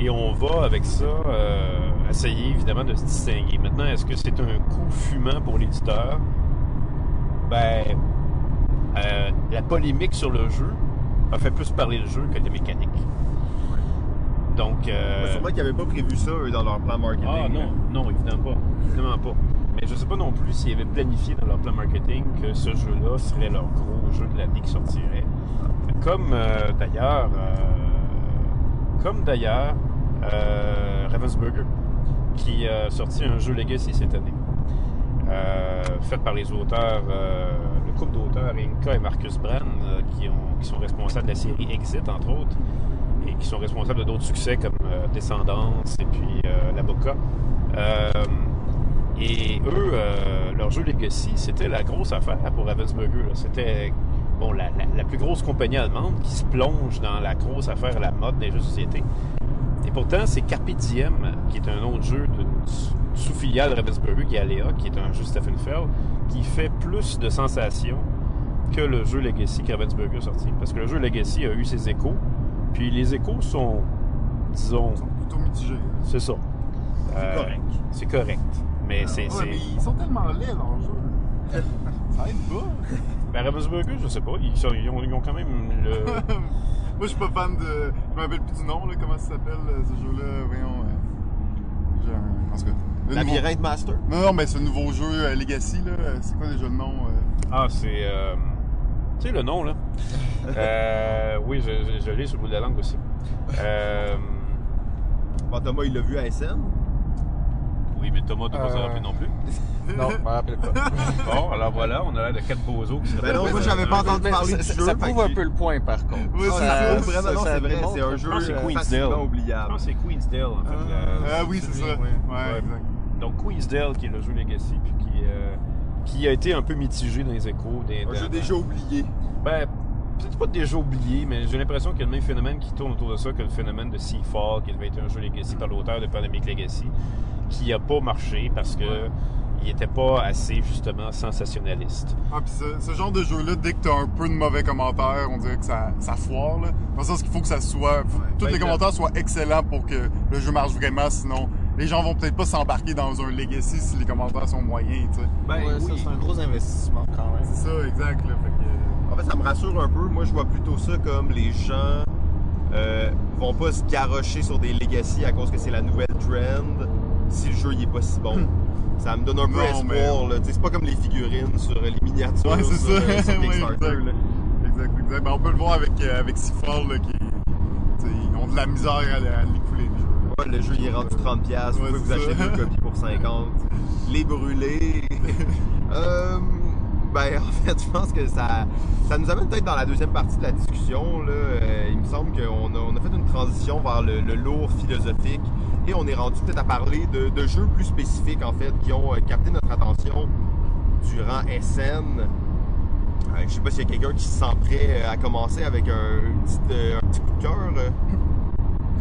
et on va, avec ça, euh, essayer évidemment de se distinguer. Maintenant, est-ce que c'est un coup fumant pour l'éditeur? Ben, euh, la polémique sur le jeu a fait plus parler le jeu que les mécaniques. Donc, euh, Mais Sûrement qu'ils n'avaient pas prévu ça, eux, dans leur plan marketing. ah non, non, évidemment pas. Évidemment pas. Mais je sais pas non plus s'ils avaient planifié dans leur plan marketing que ce jeu-là serait leur gros jeu de l'année qui sortirait. Comme euh, d'ailleurs, euh, comme d'ailleurs, euh, Ravensburger, qui a sorti un jeu Legacy cette année. Euh, fait par les auteurs, euh, le couple d'auteurs Inka et Marcus Brand, qui, ont- qui sont responsables de la série Exit, entre autres, et qui sont responsables de d'autres succès comme Descendance et puis L'Avocat. Euh, et eux, leur jeu Legacy, c'était la grosse affaire pour Ravensburger. C'était bon, la, la- la plus grosse compagnie allemande qui se plonge dans la grosse affaire à la mode des jeux de société. Et pourtant, c'est Carpe Diem, qui est un autre jeu d'une sous-filiale de Ravensburger, qui est Aléa, qui est un jeu Steffenfeld, qui fait plus de sensations que le jeu Legacy que Ravensburger a sorti. Parce que le jeu Legacy a eu ses échos, puis les échos sont, disons, Ils sont plutôt mitigés. c'est ça. C'est Euh, correct. C'est correct. Mais c'est. Ouais, c'est- mais ils sont tellement laids, leurs jeux. Ça aide pas. Ben, Ravensburger, je sais pas, ils, sont- ils ont, ils ont quand même le. Moi, je suis pas fan de. Je me rappelle plus du nom, là, comment ça s'appelle, euh, ce jeu-là. Voyons. euh, En tout cas. le nouveau- Master. Non, non, mais ce nouveau jeu euh, Legacy, là, euh, c'est quoi déjà le nom euh? Ah, c'est. euh, Tu sais le nom, là Euh, Oui, je, je- je l'ai sur le bout de la langue aussi. Euh, Bon, Thomas, il l'a vu à SN. Oui, mais Thomas ne doit pas s'en rappeler non plus. Non, je me rappelle pas. Bon, alors voilà, on a l'air de quatre bozos qui se Ben non, moi, j'avais pas entendu parler ça, du ça- jeu. ça fait prouve un peu le point, par contre. Oui, c'est Ah, vraiment, c'est vrai, démontre- c'est un je jeu facilement Je oubliable. pense que c'est Queensdale, en fait. la- Ah oui, c'est ça. Ouais, exact. Donc Queensdale, qui est le jeu Legacy, puis qui, euh, qui a été un peu mitigé dans les échos. Des, Un jeu déjà oublié. Ben, peut-être pas déjà oublié, mais j'ai l'impression qu'il y a le même phénomène qui tourne autour de ça que le phénomène de Seafall, qui devait être un jeu Legacy par l'auteur de Pandemic Legacy, qui a pas marché parce que il était pas assez, justement, sensationnaliste. Ah, pis ce, ce genre de jeu-là, dès que t'as un peu de mauvais commentaires, on dirait que ça, ça foire, là. Dans le sens qu'il faut que ça soit. faut tous Ben, les le- commentaires soient excellents pour que le jeu marche vraiment, sinon les gens vont peut-être pas s'embarquer dans un Legacy si les commentaires sont moyens, tu sais. Ben Ouais, ça, oui. c'est un gros investissement quand même. C'est ça, exact, là. Fait que. En fait, ça me rassure un peu. Moi, je vois plutôt ça comme les gens euh, vont pas se garrocher sur des legacy à cause que c'est la nouvelle trend si le jeu il est pas si bon. Ça me donne un peu espoir. mais- C'est pas comme les figurines sur les miniatures Ouais, c'est sur, ça. euh, sur Ouais, Kickstarter. exact. là. Exact, exact. Ben, on peut le voir avec, euh, avec Seafall, là, qui. ils ont de la misère à, à l'écouler, le jeu. Ouais, le jeu il est rendu 30$. piastres. Vous pouvez vous acheter deux copies pour 50$. Les brûler. Euh, ben, en fait, je pense que ça, ça nous amène peut-être dans la deuxième partie de la discussion. Là. Euh, il me semble qu'on a, on a fait une transition vers le, le lourd philosophique et on est rendu peut-être à parler de, de jeux plus spécifiques, en fait, qui ont euh, capté notre attention durant SN. Euh, je sais pas s'il y a quelqu'un qui se sent prêt euh, à commencer avec un, une petite, euh, un petit coup de cœur.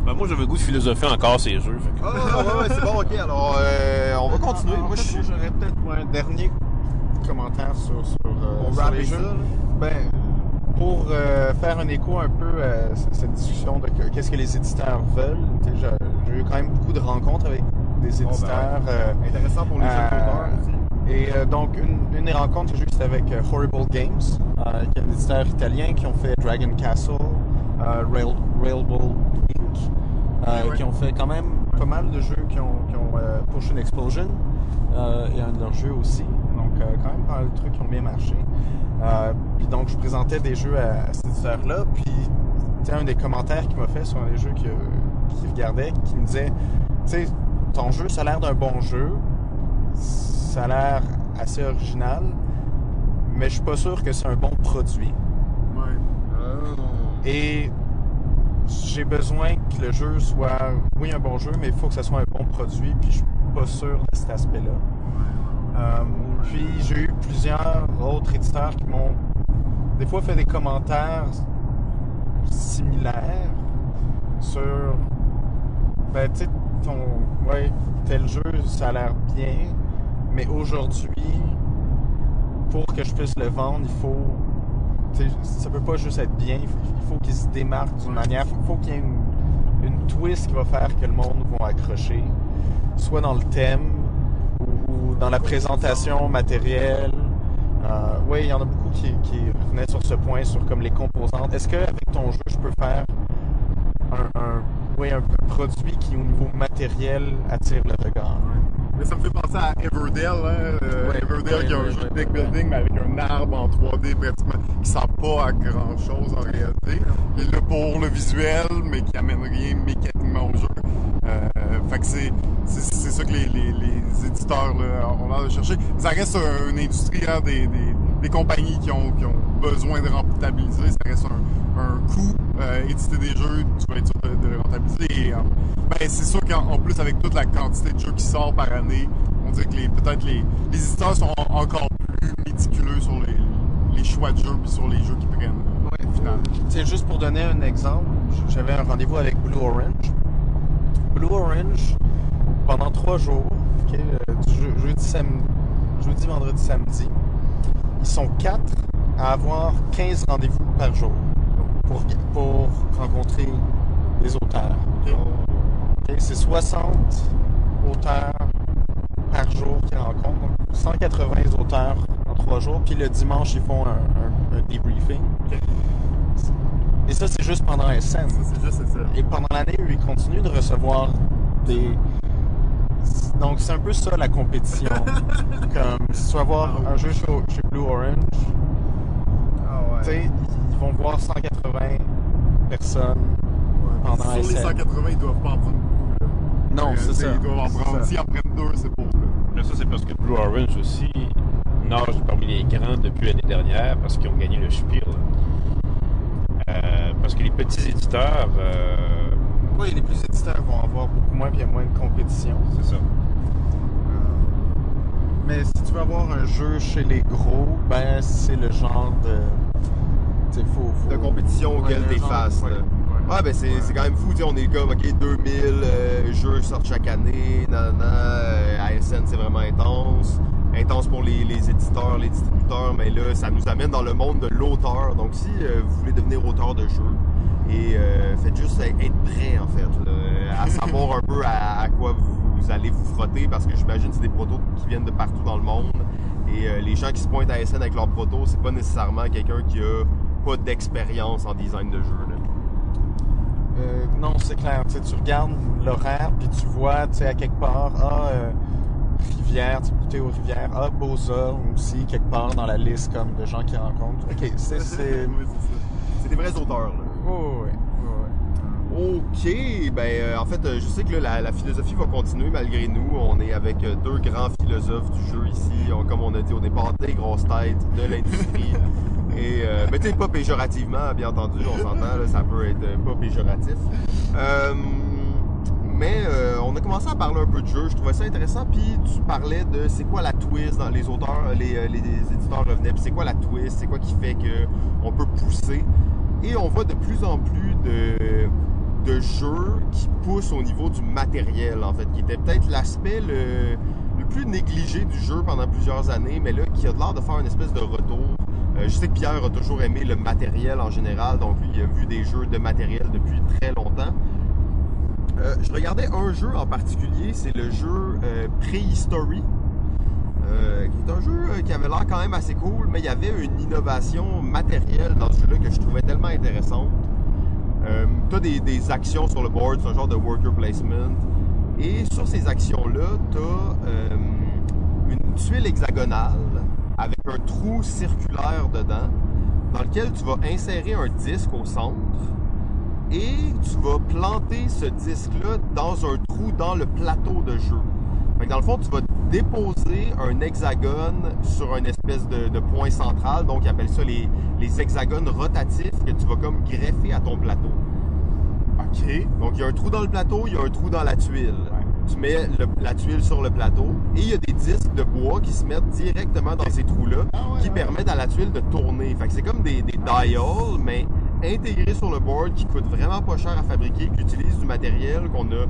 Ben, moi, j'avais le goût de philosopher encore ces jeux. fait Ah, ouais, ouais, c'est bon, ok. Alors, euh, on va continuer. En Moi, j'aurais peut-être un dernier commentaire sur, sur, euh, les jeux. là. Ben, pour euh, faire un écho un peu à cette discussion de que- qu'est-ce que les éditeurs veulent, j'ai eu quand même beaucoup de rencontres avec des ben éditeurs. euh, Intéressant pour les Euh, auteurs aussi. et donc, une, une des rencontres que j'ai eues, c'était avec Horrible Games, qui est un éditeur italien qui ont fait Dragon Castle, Rail, Railroad Inc., Ouais, ouais. qui ont fait quand même pas mal de jeux qui ont, qui ont Push and Explosion, et un de leurs jeux aussi. Euh, quand même pas mal de trucs qui ont bien marché. Euh, puis donc, je présentais des jeux à, à cet éditeur-là, puis tu sais, un des commentaires qu'il m'a fait sur un des jeux qu'il regardait, qui me disait, tu sais, ton jeu, ça a l'air d'un bon jeu, ça a l'air assez original, mais je suis pas sûr que c'est un bon produit. Ouais. Et j'ai besoin que le jeu soit, oui, un bon jeu, mais il faut que ce soit un bon produit, puis je suis pas sûr de cet aspect-là. Euh, puis j'ai eu plusieurs autres éditeurs qui m'ont des fois fait des commentaires similaires sur ben tu sais ton ouais tel jeu ça a l'air bien mais aujourd'hui pour que je puisse le vendre il faut ça peut pas juste être bien il faut, il faut qu'il se démarque d'une manière il faut qu'il y ait une, une twist qui va faire que le monde va accrocher soit dans le thème dans la présentation matérielle euh, oui, il y en a beaucoup qui, qui revenaient sur ce point, sur comme les composantes. Est-ce qu'avec ton jeu, je peux faire un, un- oui, un, un produit qui, au niveau matériel, attire le regard? Mais ça me fait penser à Everdell, hein, euh, Ouais, ouais, qui a un ouais, jeu de deck building, mais avec un arbre en 3D pratiquement, qui sert pas à grand chose en réalité. Il est là pour le visuel, mais qui amène rien mécaniquement au jeu. Euh, fait que c'est, ça que les, les, les éditeurs là, ont l'air de chercher. Ça reste un- une industrie, hein, des, des, des compagnies qui ont, qui ont besoin de rentabiliser. Ça reste un, un coût. Euh, éditer des jeux, tu vas être sûr de, de le rentabiliser. Et, euh, ben, c'est sûr qu'en en plus, avec toute la quantité de jeux qui sort par année, on dirait que les, peut-être les, les éditeurs sont en- encore plus méticuleux sur les, les choix de jeux puis sur les jeux qu'ils prennent. Ouais. finalement. C'est juste pour donner un exemple, j'avais un rendez-vous avec Blue Orange. Blue Orange, pendant trois jours, euh, jeudi, vendredi, samedi, ils sont quatre à avoir 15 rendez-vous par jour pour, rencontrer les auteurs. C'est 60 auteurs par jour qu'ils rencontrent, donc 180 auteurs en trois jours, puis le dimanche, ils font un, un- un debriefing. Et ça, c'est juste pendant SN. Ça, c'est juste. Et pendant l'année, ils continuent de recevoir des. Donc, c'est un peu ça la compétition. Comme si tu vas voir un jeu chez, chez Blue Orange, Ah tu sais, ils vont voir 180 personnes pendant Sur les SN. 180, ils doivent pas en prendre beaucoup. là. Non, c'est ça. Ils doivent en prendre. S'ils en prennent deux, c'est pour. Là. Mais ça, c'est parce que Blue Orange aussi nage parmi les grands depuis l'année dernière parce qu'ils ont gagné le Spiel. Euh, parce que les petits éditeurs, euh, Oui, les plus éditeurs vont avoir beaucoup moins, puis il y a moins de compétition? c'est ça. Mais si tu veux avoir un jeu chez les gros, ben c'est le genre de. Faut, faut- de compétition auquel Ouais, t'es face. ouais. Ouais, ben c'est quand même fou, tu on est comme, ok, 2000 euh, jeux sortent chaque année, nanana, euh, ASN c'est vraiment intense, intense pour les, les éditeurs, les distributeurs, mais là, ça nous amène dans le monde de l'auteur, donc si euh, vous voulez devenir auteur de jeux, et euh, faites juste être prêt en fait, là, à savoir un peu à, à quoi vous allez vous frotter, parce que j'imagine que c'est des protos qui viennent de partout dans le monde, et euh, les gens qui se pointent à ASN avec leurs protos, c'est pas nécessairement quelqu'un qui a pas d'expérience en design de jeu. Là. Euh, non, c'est clair. Tu regardes l'horaire, puis tu vois, tu sais, à quelque part, ah, Rivière, tu goûter aux Rivières, ah, Beaux-Arts aussi, quelque part dans la liste comme de gens qui rencontrent. Ok, c'est. Oui, des vrais auteurs. Là. Oh, ouais. Ok, ben euh, en fait, euh, je sais que là, la, la philosophie va continuer malgré nous. On est avec euh, deux grands philosophes du jeu ici, On- comme on a dit au départ, des grosses têtes de l'industrie. Et, mais tu sais, pas péjorativement, bien entendu, on s'entend, ça peut être pas péjoratif. Mais euh, on a commencé à parler un peu de jeu, je trouvais ça intéressant. Puis tu parlais de c'est quoi la twist dans les auteurs, euh, les, euh, les éditeurs revenaient, puis c'est quoi la twist, c'est quoi qui fait que on peut pousser? Et on voit de plus en plus de, jeux qui poussent au niveau du matériel, en fait, qui était peut-être l'aspect le, plus négligé du jeu pendant plusieurs années, mais là, qui a l'air de faire une espèce de retour. Je sais que Pierre a toujours aimé le matériel en général, donc lui, il a vu des jeux de matériel depuis très longtemps. Euh, je regardais un jeu en particulier, c'est le jeu euh, Prehistory, euh, qui est un jeu qui avait l'air quand même assez cool, mais il y avait une innovation matérielle dans ce jeu-là que je trouvais tellement intéressante. Tu as des, des actions sur le board, c'est un genre de worker placement. Et sur ces actions-là, tu as une tuile hexagonale avec un trou circulaire dedans, dans lequel tu vas insérer un disque au centre et tu vas planter ce disque-là dans un trou dans le plateau de jeu. Fait que dans le fond, tu vas déposer un hexagone sur une espèce de, de point central, donc ils appellent ça les, les hexagones rotatifs que tu vas comme greffer à ton plateau. OK. Donc il y a un trou dans le plateau, il y a un trou dans la tuile. Tu mets le- la tuile sur le plateau et il y a des disques de bois qui se mettent directement dans ces trous-là Ah ouais, qui ouais. permettent à la tuile de tourner. Fait que c'est comme des, des dials, mais intégrés sur le board qui coûtent vraiment pas cher à fabriquer, qui utilisent du matériel qu'on a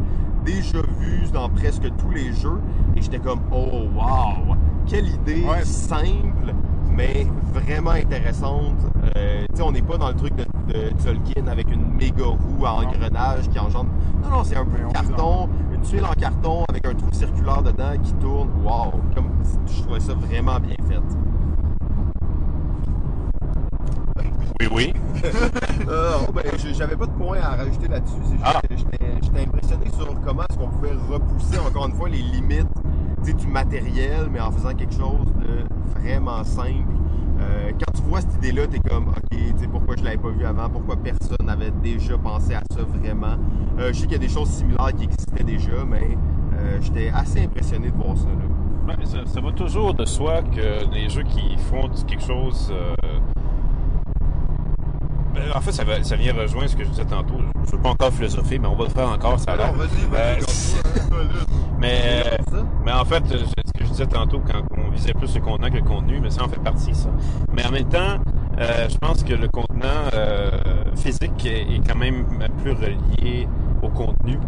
déjà vu dans presque tous les jeux. Et j'étais comme, oh wow! Quelle idée Ouais. simple, mais vraiment intéressante. Euh, tu sais, on n'est pas dans le truc de, de Tolkien avec une méga roue à engrenage qui engendre. Non, non, c'est un peu carton, une tuile en carton avec un trou circulaire dedans qui tourne. Wow! Comme, je trouvais ça vraiment bien fait. Oui, oui. Euh, oh, ben, j'avais pas de point à rajouter là-dessus. C'est Ah. j'étais- impressionné sur comment est-ce qu'on pouvait repousser encore une fois les limites tu sais, du matériel, mais en faisant quelque chose de vraiment simple. Euh, quand tu vois cette idée-là, tu es comme, OK, tu sais, pourquoi je l'avais pas vu avant? Pourquoi personne n'avait déjà pensé à ça vraiment? Euh, je sais qu'il y a des choses similaires qui existaient déjà, mais euh, j'étais assez impressionné de voir ça. Là. Ouais, ça, ça va toujours de soi que les jeux qui font quelque chose. Ben, en fait, ça, va- ça vient rejoindre ce que je disais tantôt. Je ne veux pas encore philosopher, mais on va le faire encore, ça Euh. Mais, mais en fait, ce que je disais tantôt, quand on visait plus le contenant que le contenu, mais ça en fait partie, ça. Mais en même temps, euh, je pense que le contenant euh, physique est, est quand même plus relié au contenu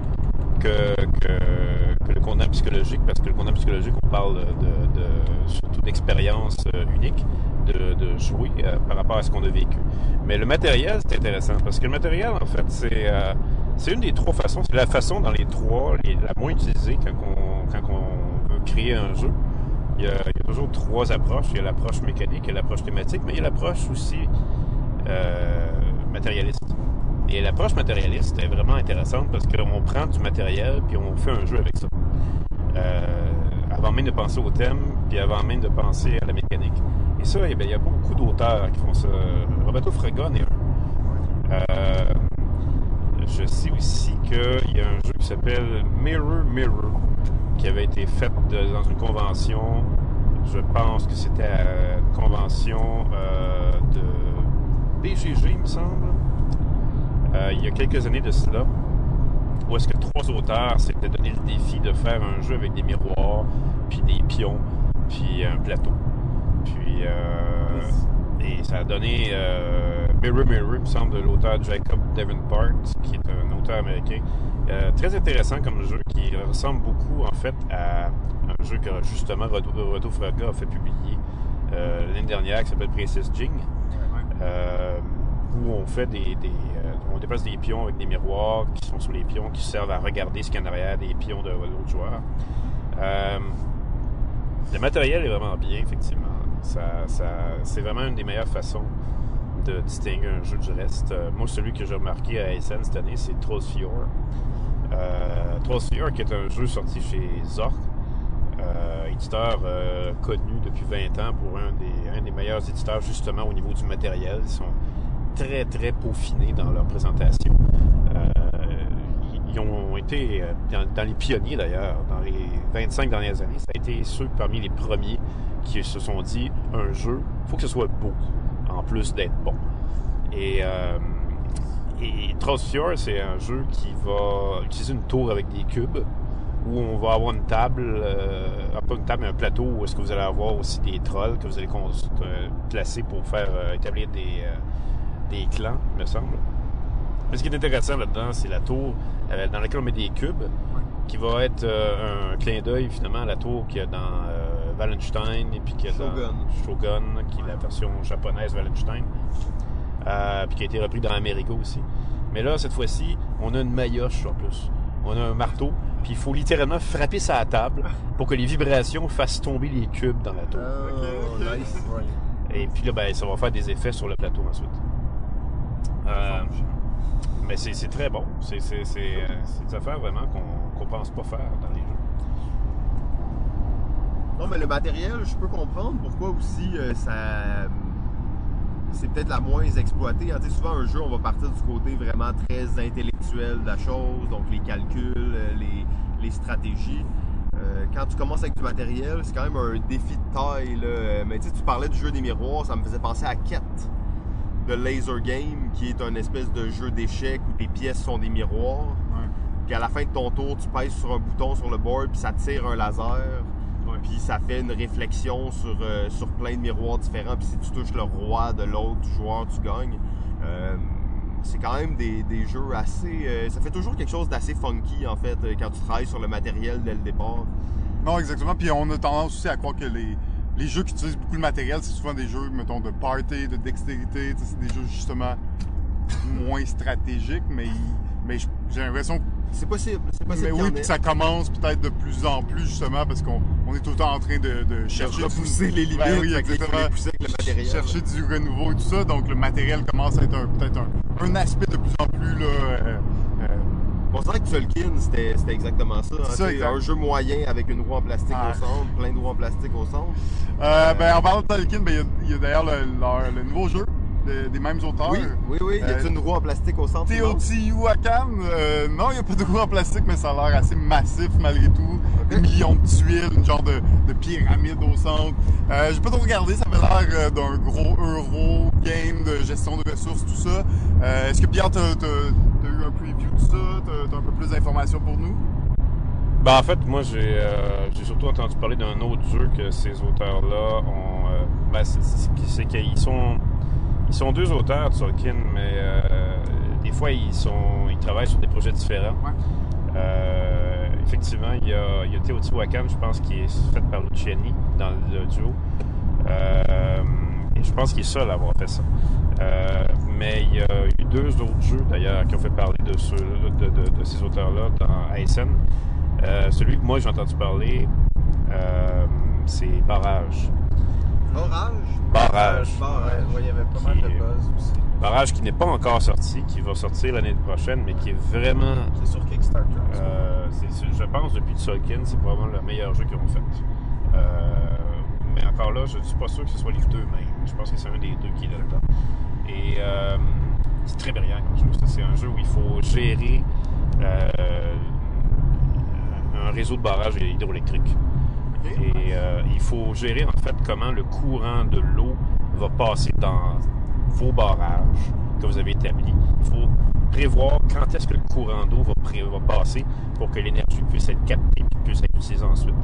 que, que, que le contenant psychologique, parce que le contenant psychologique, on parle de, de- surtout d'expérience euh, unique, de, jouer euh, par rapport à ce qu'on a vécu. Mais le matériel, c'est intéressant, parce que le matériel, en fait, c'est euh, une des trois façons, c'est la façon dans les trois la moins utilisée quand on, quand on veut créer un jeu. Il y, a, toujours trois approches. Il y a l'approche mécanique, il y a l'approche thématique, mais il y a l'approche aussi euh, matérialiste. Et l'approche matérialiste est vraiment intéressante parce qu'on prend du matériel puis on fait un jeu avec ça. Avant même de penser au thème, puis avant même de penser à la mécanique. Et ça, eh bien, il y a beaucoup d'auteurs qui font ça. Roberto Fragon est un. Euh, je sais aussi qu'il y a un jeu qui s'appelle Mirror Mirror, qui avait été fait dans une convention. Je pense que c'était une convention euh, de BGG, il me semble. Euh, il y a quelques années de cela, où est-ce que trois auteurs s'étaient donné le défi de faire un jeu avec des miroirs, puis des pions, puis un plateau. Puis, euh, et ça a donné euh, Mirror Mirror, il me semble, de l'auteur Jacob Davenport, qui est un auteur américain. Euh, très intéressant comme jeu, qui ressemble beaucoup, en fait, à un jeu que, justement, Reto Fraga a fait publier euh, l'année dernière, qui s'appelle Princess Jing. Où on fait des, des, on déplace des pions avec des miroirs qui sont sur les pions qui servent à regarder ce qu'il y a en arrière des pions de l'autre joueur. Euh, le matériel est vraiment bien, effectivement. Ça, c'est vraiment une des meilleures façons de distinguer un jeu du reste. Euh, moi, celui que j'ai remarqué à SN cette année, c'est Trollsfjord. Euh, Trollsfjord, qui est un jeu sorti chez Zork, euh, éditeur connu depuis 20 ans pour un des, un des meilleurs éditeurs justement au niveau du matériel. Très très peaufinés dans leur présentation. Euh, ils- ont été euh, dans, les pionniers d'ailleurs, dans les 25 dernières années. Ça a été ceux parmi les premiers qui se sont dit un jeu, faut que ce soit beau en plus d'être bon. Et, euh, et Trollsfjord, c'est un jeu qui va utiliser une tour avec des cubes où on va avoir une table, euh, pas une table, mais un plateau où est-ce que vous allez avoir aussi des trolls que vous allez placer pour faire établir des, des clans, me semble. Mais ce qui est intéressant là-dedans, c'est la tour euh, dans laquelle on met des cubes, qui va être euh, un clin d'œil finalement à la tour qu'il y a dans euh, Wallenstein et puis qu'il y a Shogun. dans Shogun, qui est la version japonaise Wallenstein, euh, puis qui a été repris dans Amerigo aussi. Mais là, cette fois-ci, on a une maillotche en plus. On a un marteau, puis il faut littéralement frapper sa table pour que les vibrations fassent tomber les cubes dans la tour. Oh, ok. nice. Et puis là, ben, ça va faire des effets sur le plateau ensuite. Euh, mais c'est très bon. C'est euh, c'est des affaires vraiment qu'on qu'on pense pas faire dans les jeux. Non, mais le matériel, je peux comprendre pourquoi aussi euh, ça. C'est peut-être la moins exploitée. hein. Sais, souvent, un jeu, on va partir du côté vraiment très intellectuel de la chose, donc les calculs, les, les stratégies. Quand tu commences avec du matériel, c'est quand même un défi de taille. là. Mais tu sais, tu parlais du jeu des miroirs, ça me faisait penser à Ket de Laser Game, qui est un espèce de jeu d'échecs où tes pièces sont des miroirs. Ouais. Puis à la fin de ton tour, tu pèses sur un bouton sur le board, puis ça tire un laser. Puis ça fait une réflexion sur, euh, sur plein de miroirs différents. Puis si tu touches le roi de l'autre joueur, tu gagnes. Euh, c'est quand même des, des jeux assez. euh, ça fait toujours quelque chose d'assez funky, en fait, quand tu travailles sur le matériel dès le départ. Non, exactement. Puis on a tendance aussi à croire que les, les jeux qui utilisent beaucoup de matériel, c'est souvent des jeux, mettons, de party, de dextérité. C'est des jeux justement moins stratégiques, mais, mais j'ai l'impression que C'est possible. C'est possible. mais oui, puis ça commence peut-être de plus en plus justement parce qu'on on est tout le temps en train de, de chercher repousser les limites. Ben oui, faut exactement. les avec le matériel. chercher du renouveau et tout ça. Donc le matériel commence à être peut-être un, un aspect de plus en plus là. euh, On dirait que Tzolk'in, c'était exactement ça. hein. C'est ça, exact. un jeu moyen avec une roue en plastique Ah. au centre, plein de roues en plastique au centre. Euh, ben, en parlant de Tolkien, ben, il y a- a, d'ailleurs le, leur- le nouveau jeu de- des mêmes auteurs. Oui, oui, oui. Y a Euh, une roue en plastique au centre? Teotihuacan, euh, non, il n'y a pas de roue en plastique, mais ça a l'air assez massif malgré tout. Des millions de tuiles, une genre de, de pyramide au centre. Euh, J'ai pas trop regardé, ça avait l'air euh, d'un gros euro game de gestion de ressources, tout ça. Euh, Est-ce que Pierre, t'as as, eu un preview ça? T'as as un peu plus d'informations pour nous? Ben, en fait, moi, j'ai euh, surtout entendu parler d'un autre jeu que ces auteurs-là ont. euh, ben, c'est- qu'ils sont. Ils sont deux auteurs, Tolkien, mais euh, des fois, ils, sont, ils travaillent sur des projets différents. Ouais. Effectivement, il y a, il y a Teotihuacan, je pense, qui est fait par Luciani dans le duo. Et je pense qu'il est seul à avoir fait ça. Euh, mais il y a eu deux autres jeux, d'ailleurs, qui ont fait parler de, ceux, de, de- de ces auteurs-là dans ASN. Euh, celui que moi j'ai entendu parler, euh, c'est Barrage. Barrage? Ouais, ouais, il y avait pas mal de buzz aussi. Barrage qui n'est pas encore sorti, qui va sortir l'année prochaine, mais qui est vraiment. C'est sur Kickstarter. ce euh, c'est- je pense depuis Tolkien, c'est probablement le meilleur jeu qu'ils ont fait. Euh, mais encore là, je ne suis pas sûr que ce soit les deux mêmes. Je pense que c'est un des deux qui est là-dedans. Et euh, c'est très brillant comme jeu. C'est un jeu où il faut gérer euh, un réseau de barrages hydroélectriques. Et euh, il faut gérer en fait comment le courant de l'eau va passer dans vos barrages que vous avez établis. Il faut prévoir quand est-ce que le courant d'eau va passer pour que l'énergie puisse être captée et puisse être utilisée ensuite.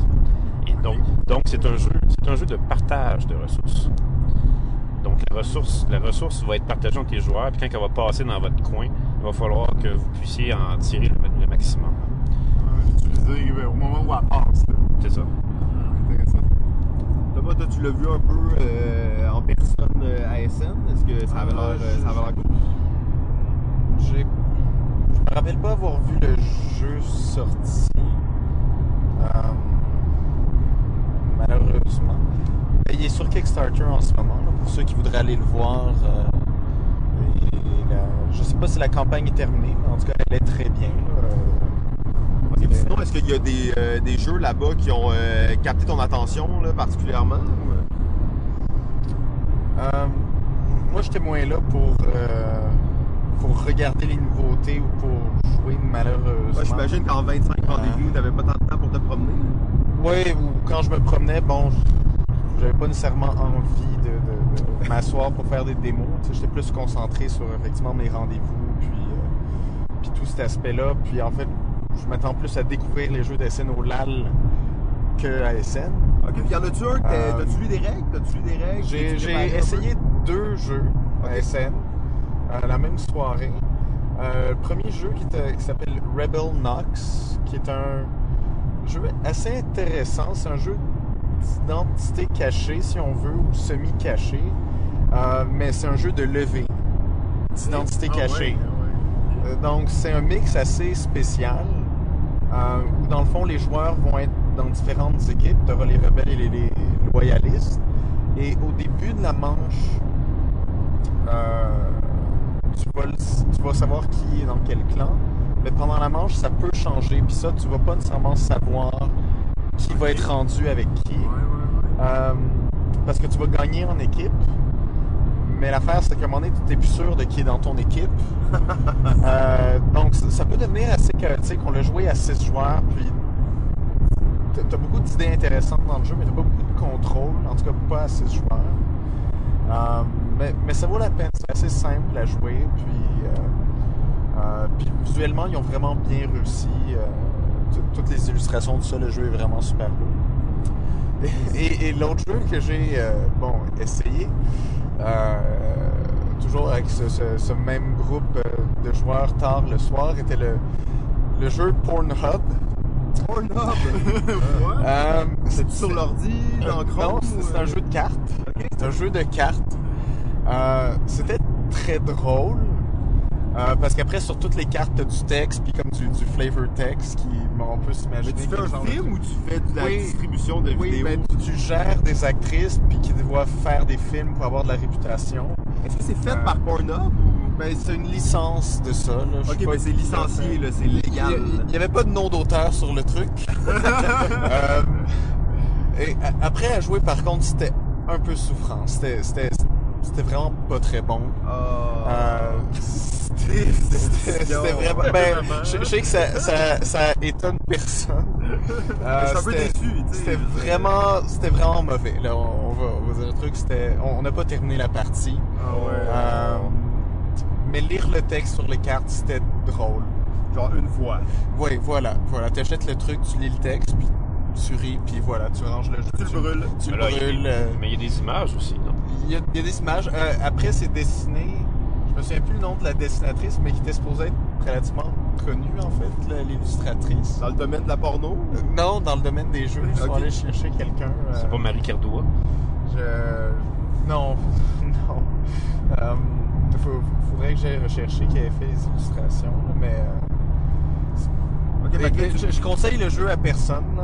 Et donc, donc c'est un jeu, c'est un jeu de partage de ressources. Donc la ressource, la ressource va être partagée entre les joueurs, puis quand elle va passer dans votre coin, il va falloir que vous puissiez en tirer le, le maximum. Utiliser au moment où elle passe. C'est ça. Intéressant. Thomas, toi, tu l'as vu un peu euh, en personne euh, à SN? Est-ce que ça avait l'air Euh, euh, cool? J'ai. Je me rappelle pas avoir vu le jeu sorti. Euh, Malheureusement. Il est sur Kickstarter en ce moment, là, pour ceux qui voudraient aller le voir. euh, et la- Je sais pas si la campagne est terminée, mais en tout cas, elle est très bien. là. Euh, Ok, puis c'est- sinon, est-ce qu'il y a des, euh, des jeux là-bas qui ont euh, capté ton attention là, particulièrement? euh? Euh, moi, j'étais moins là pour, euh, pour regarder les nouveautés ou pour jouer malheureusement. Ouais, J'imagine qu'en 25 rendez-vous, t'avais pas tant de temps pour te promener. Oui, ou quand je me promenais, bon, j'avais pas nécessairement envie de, de- de m'asseoir pour faire des démos. J'étais plus concentré sur effectivement mes rendez-vous, puis, euh, puis tout cet aspect-là. Puis en fait, je m'attends plus à découvrir les jeux d'SN au LAL que à SN. Ok, puis y en a-tu un? que t'as- Euh, T'as-tu lu des règles? T'as-tu lu des règles? J'ai essayé deux jeux à SN euh, la même soirée. Le premier jeu qui, qui s'appelle Rebel Knox, qui est un jeu assez intéressant. C'est un jeu d'identité cachée, si on veut, ou semi-cachée. Euh, mais c'est un jeu de levée d'identité Ah cachée. ah ouais. Euh, Donc, c'est un mix assez spécial euh, où, dans le fond, les joueurs vont être dans différentes équipes. Tu auras les rebelles et les, les loyalistes. Et au début de la manche, euh, tu, vas, tu vas savoir qui est dans quel clan. Mais pendant la manche, ça peut changer. Puis ça, tu vas pas nécessairement savoir qui va être rendu avec qui. Euh, parce que tu vas gagner en équipe. Mais l'affaire, c'est qu'à un moment donné, tu n'es plus sûr de qui est dans ton équipe. Euh, donc, ça peut devenir assez chaotique. On l'a joué à 6 joueurs, puis tu as beaucoup d'idées intéressantes dans le jeu, mais tu pas beaucoup de contrôle. En tout cas, pas à 6 joueurs. Euh, mais, mais ça vaut la peine. C'est assez simple à jouer. Puis, puis visuellement, ils ont vraiment bien réussi. Toutes les illustrations de ça, le jeu est vraiment super beau. Et, et l'autre jeu que j'ai euh, bon, essayé, euh, toujours avec ce, ce- ce même groupe euh, de joueurs tard le soir, était le, le jeu Pornhub. Pornhub! Euh, C'est sur l'ordi, dans Chrome? non, c'est un jeu de cartes. C'est un jeu de cartes. C'était très drôle. Euh, parce qu'après, sur toutes les cartes, t'as du texte, puis comme du, du flavor text, qui, bon, on peut Mais s'imaginer. tu fais un film ou tu fais de la Oui. distribution de Oui, vidéos? ben, tu, tu gères des actrices, puis qui doivent faire des films pour avoir de la réputation. Est-ce que c'est fait Euh, par Pornhub ou. Ben, c'est une licence? de ça. Là. Je Ok, mais c'est licencié, là, c'est fait. Il légal. n'y avait pas de nom d'auteur sur le truc. Euh, et après, à jouer, par contre, c'était un peu souffrant. C'était, c'était, vraiment pas très bon. Ah. Euh, c'était, vraiment. Ben, je, je sais que ça, ça, ça étonne personne. Euh, je suis un peu c'était- vraiment, c'était vraiment mauvais. Là, on, on va, on va dire le truc. C'était, on n'a pas terminé la partie. Ah ouais. Euh, mais lire le texte sur les cartes, c'était drôle. Genre une fois. Oui, voilà, voilà. Tu achètes le truc, tu lis le texte, puis tu ris, puis voilà, tu ranges le jeu. Tu le brûles. Tu le Alors, il brûles. euh, Mais il y a des images aussi, non? Il y, a, il y a des images. Euh, après, c'est dessiné. Je me souviens plus le nom de la dessinatrice, mais qui était supposée être relativement connue, en fait, l'illustratrice. Dans le domaine de la porno? Euh, non, dans le domaine des jeux. Ils sont Ok. allés chercher quelqu'un. euh, C'est pas Marie Cardoua? Je... Non, non. Euh, faut- faudrait que j'aille rechercher qui avait fait les illustrations, là, mais... euh, Et- que je, je conseille le jeu à personne. Là.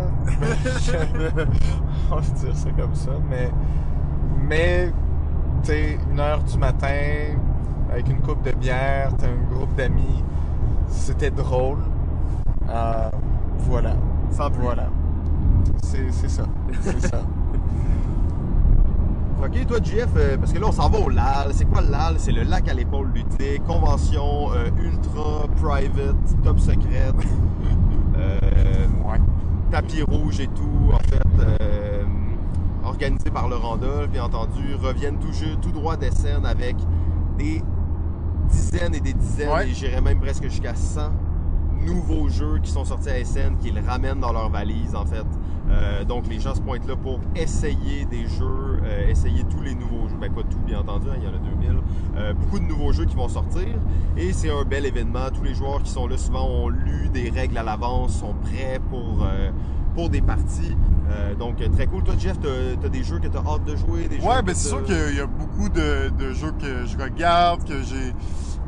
Je- On va dire ça comme ça, mais mais tu sais une heure du matin avec une coupe de bière, t'as un groupe d'amis, c'était drôle. Euh, voilà, Sans plus. voilà. C'est c'est ça, c'est ça. Ok, toi, JF, euh, parce que là, on s'en va au LAL. C'est quoi le LAL? C'est le lac à l'épaule ludique, convention euh, ultra private, top secrète, euh, Ouais. tapis rouge et tout, en fait, euh, organisé par le Randolph, bien entendu, reviennent tout, tout droit des scènes avec des dizaines et des dizaines, Ouais. et j'irais même presque jusqu'à 100 nouveaux jeux qui sont sortis à SN, qu'ils ramènent dans leur valise, en fait. Euh, donc, les gens se pointent là pour essayer des jeux, euh, essayer tous les nouveaux jeux. Ben, pas tout, bien entendu, hein, il y en a 2000. Euh, beaucoup de nouveaux jeux qui vont sortir. Et c'est un bel événement. Tous les joueurs qui sont là, souvent, ont lu des règles à l'avance, sont prêts pour, pour des parties. Euh, donc, très cool. Toi, Jeff, t'as as des jeux que t'as hâte de jouer? Des jeux Ouais, que ben c'est sûr qu'il y a beaucoup de, de jeux que je regarde, que j'ai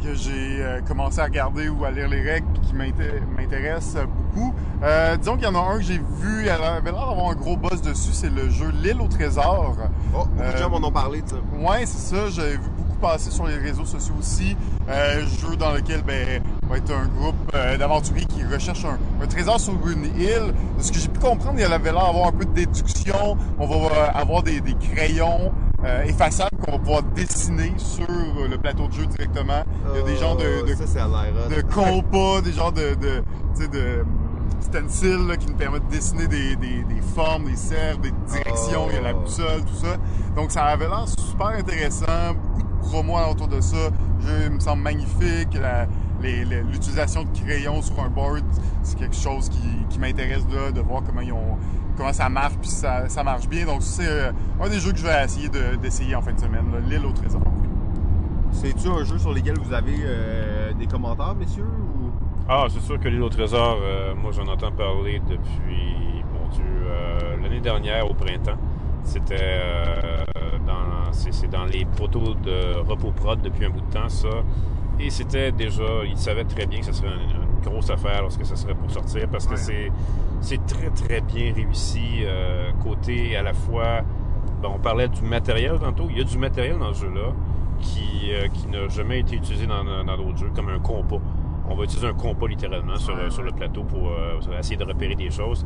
que j'ai euh, commencé à regarder ou à lire les règles puis qui m'inté- m'intéressent beaucoup. Euh, disons qu'il y en a un que j'ai vu, il avait l'air d'avoir un gros boss dessus, c'est le jeu L'île au trésor. Oh, beaucoup de Euh, gens m'en ont parlé. Ouais, c'est ça. J'avais vu beaucoup passer sur les réseaux sociaux aussi. Euh, jeu dans lequel ben, va être un groupe euh, d'aventuriers qui recherche un, un trésor sur une île. De ce que j'ai pu comprendre, il avait l'air d'avoir un peu de déduction. On va euh, avoir des, des crayons euh, effaçables qu'on va pouvoir dessiner sur le plateau de jeu directement. Il y a des genres de, de Ça, à l'air. hot. de compas, des genres de, de, de stencils là, qui nous permettent de dessiner des, des, des formes, des cercles, des directions, Oh. il y a la boussole, tout ça. Donc ça avait l'air super intéressant, de promos autour de ça. Le jeu me semble magnifique, la- l'utilisation de crayons sur un board, c'est quelque chose qui, qui m'intéresse là, de voir comment ils ont comment ça marche puis ça, ça marche bien. Donc c'est euh, un des jeux que je vais essayer de- d'essayer en fin de semaine, l'île au trésor. C'est-tu un jeu sur lequel vous avez euh, des commentaires, messieurs? Ou... Ah, c'est sûr que l'île au trésor, euh, moi j'en entends parler depuis, mon Dieu, euh, l'année dernière au printemps. C'était euh, dans, c'est, dans les poteaux de repos prod depuis un bout de temps, ça. Et c'était déjà, ils savaient très bien que ce serait une, une grosse affaire lorsque ce serait pour sortir parce que Ouais. c'est, c'est très très bien réussi. euh, côté à la fois, ben, on parlait du matériel tantôt, il y a du matériel dans ce jeu-là qui, euh, qui n'a jamais été utilisé dans, d'autres jeux, comme un compas. On va utiliser un compas littéralement sur, Ouais, sur le plateau pour euh, essayer de repérer des choses.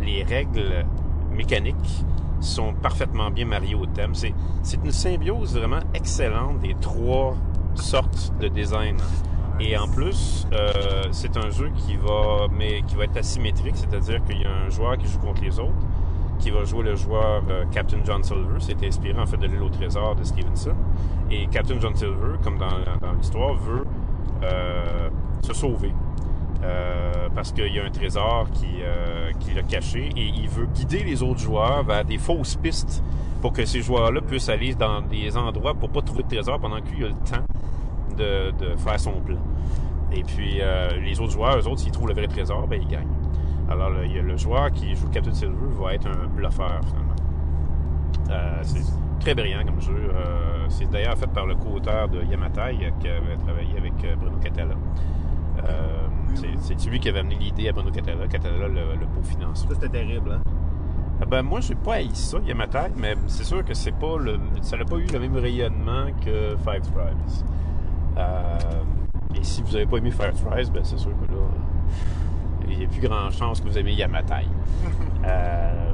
Les règles mécaniques sont parfaitement bien mariées au thème. C'est, c'est une symbiose vraiment excellente des trois sortes de design. Et en plus, euh, c'est un jeu qui va, mais qui va être asymétrique, c'est-à-dire qu'il y a un joueur qui joue contre les autres, qui va jouer le joueur euh, Captain John Silver. C'est inspiré en fait de l'île au trésor de Stevenson. Et Captain John Silver, comme dans, dans l'histoire, veut euh, se sauver. Euh, parce qu'il y a un trésor qui, euh, qui l'a caché et il veut guider les autres joueurs vers des fausses pistes pour que ces joueurs-là puissent aller dans des endroits pour pas trouver de trésor pendant que lui a le temps de, faire son plan. Et puis euh, les autres joueurs, eux autres, s'ils trouvent le vrai trésor, ben ils gagnent. Alors le, le joueur qui joue Captain Silver va être un bluffeur finalement. Euh, c'est très brillant comme jeu. C'est d'ailleurs fait par le co-auteur de Yamatai qui avait travaillé avec Bruno. Euh, c'est, c'est lui qui avait amené l'idée à Bruno Catala. Catala le, le beau financeur. Ça, c'était terrible, hein? Ah ben moi j'ai pas haï ça, Yamatai, mais c'est sûr que c'est pas le. ça n'a pas eu le même rayonnement que Five Tribes. Euh, et si vous n'avez pas aimé Fire Rise, ben c'est sûr que là, il n'y a plus grand chance que vous aimiez Yamatai. Euh,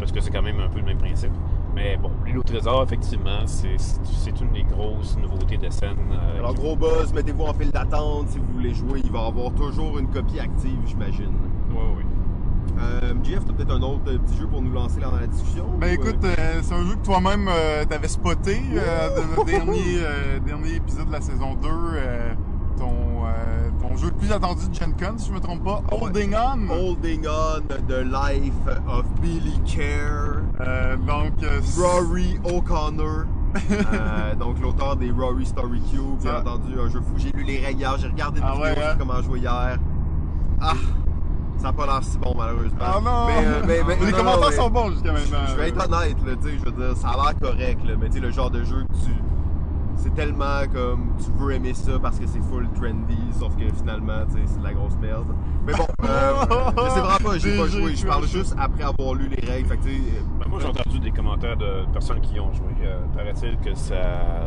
parce que c'est quand même un peu le même principe. Mais bon, l'île au trésor, effectivement, c'est une des grosses nouveautés de scène. euh, Alors, gros buzz, mettez-vous en file d'attente si vous voulez jouer. Il va y avoir toujours une copie active, j'imagine. Ouais, ouais. Euh, Jeff, t'as peut-être un autre euh, petit jeu pour nous lancer là dans la discussion? Ben ou, écoute, euh, c'est un jeu que toi-même euh, t'avais spoté euh, de notre dernier, euh, dernier épisode de la saison 2. Ton, jeu le plus attendu de Gen Con, si je me trompe pas, Ah. Holding On. Holding On, The Life of Billy Kerr, Euh, donc, euh, Rory O'Connor. Euh, donc l'auteur des Rory Story Cube, bien entendu, un jeu fou. J'ai lu les règles hier, j'ai regardé une Ah vidéo ouais, hein? comment jouer hier. Ah! Ça n'a pas l'air si bon malheureusement. Ah non! Mais, euh, mais- mais- Les non, commentaires non, sont bons jusqu'à maintenant. Je vais être honnête, là, je veux dire, ça a l'air correct, là, mais tu sais, le genre de jeu que tu. C'est tellement comme tu veux aimer ça parce que c'est full trendy, sauf que finalement, tu sais, c'est de la grosse merde. Mais bon, euh, je sais vraiment pas, j'ai pas joué, je parle juste après avoir lu les règles, fait que euh, Ben, moi, j'ai entendu des commentaires de personnes qui ont joué. Euh, Paraît-il que ça,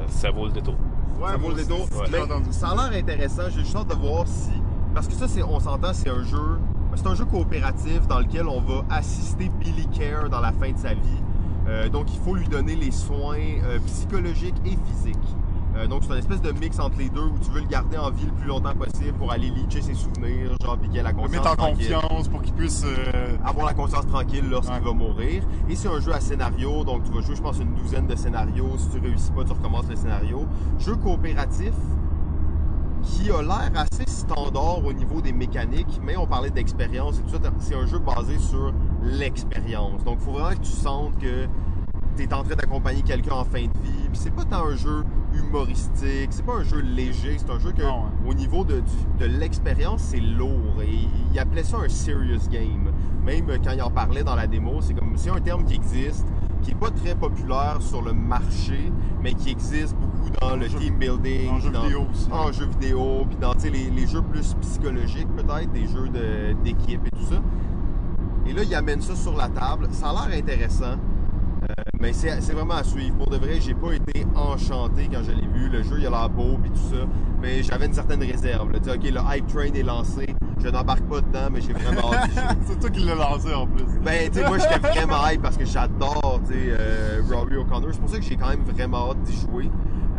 ça vaut le détour. Ouais, ça vaut le détour. que Mais j'ai entendu. ça a l'air intéressant. J'ai juste hâte de voir si. Parce que ça, c'est, on s'entend, c'est un jeu. C'est un jeu coopératif dans lequel on va assister Billy Care dans la fin de sa vie. Euh, donc, il faut lui donner les soins euh, psychologiques et physiques. Euh, donc, c'est une espèce de mix entre les deux où tu veux le garder en vie le plus longtemps possible pour aller leacher ses souvenirs, genre, puis qu'il ait la Le conscience mettre en tranquille confiance pour qu'il puisse. euh, avoir la conscience tranquille lorsqu'il Ouais. va mourir. Et c'est un jeu à scénario, donc tu vas jouer, je pense, une douzaine de scénarios. Si tu réussis pas, tu recommences le scénario. Jeu coopératif qui a l'air assez standard au niveau des mécaniques, mais on parlait d'expérience et tout ça. C'est un jeu basé sur l'expérience. Donc, il faut vraiment que tu sentes que tu es en train d'accompagner quelqu'un en fin de vie. Puis c'est pas tant un jeu humoristique, c'est pas un jeu léger, c'est un jeu que ouais. au niveau de, de l'expérience, c'est lourd. Et il appelait ça un serious game. Même quand il en parlait dans la démo, c'est comme c'est un terme qui existe, qui est pas très populaire sur le marché, mais qui existe beaucoup dans le jeu- team building, en jeu dans- vidéo aussi. en jeu vidéo, puis dans les, les jeux plus psychologiques peut-être, des jeux de- d'équipe et tout ça. Et là, il amène ça sur la table. Ça a l'air intéressant. Euh, mais c'est vraiment à suivre. Pour de vrai, j'ai pas été enchanté quand je l'ai vu. Le jeu, il a l'air beau et tout ça. Mais j'avais une certaine réserve. là. Tu sais, ok, le hype train est lancé. Je n'embarque pas dedans, mais j'ai vraiment hâte c'est toi qui l'as lancé en plus. Ben, tu sais, moi, j'étais vraiment hype parce que j'adore, tu sais, euh, Rory O'Connor. C'est pour ça que j'ai quand même vraiment hâte d'y jouer.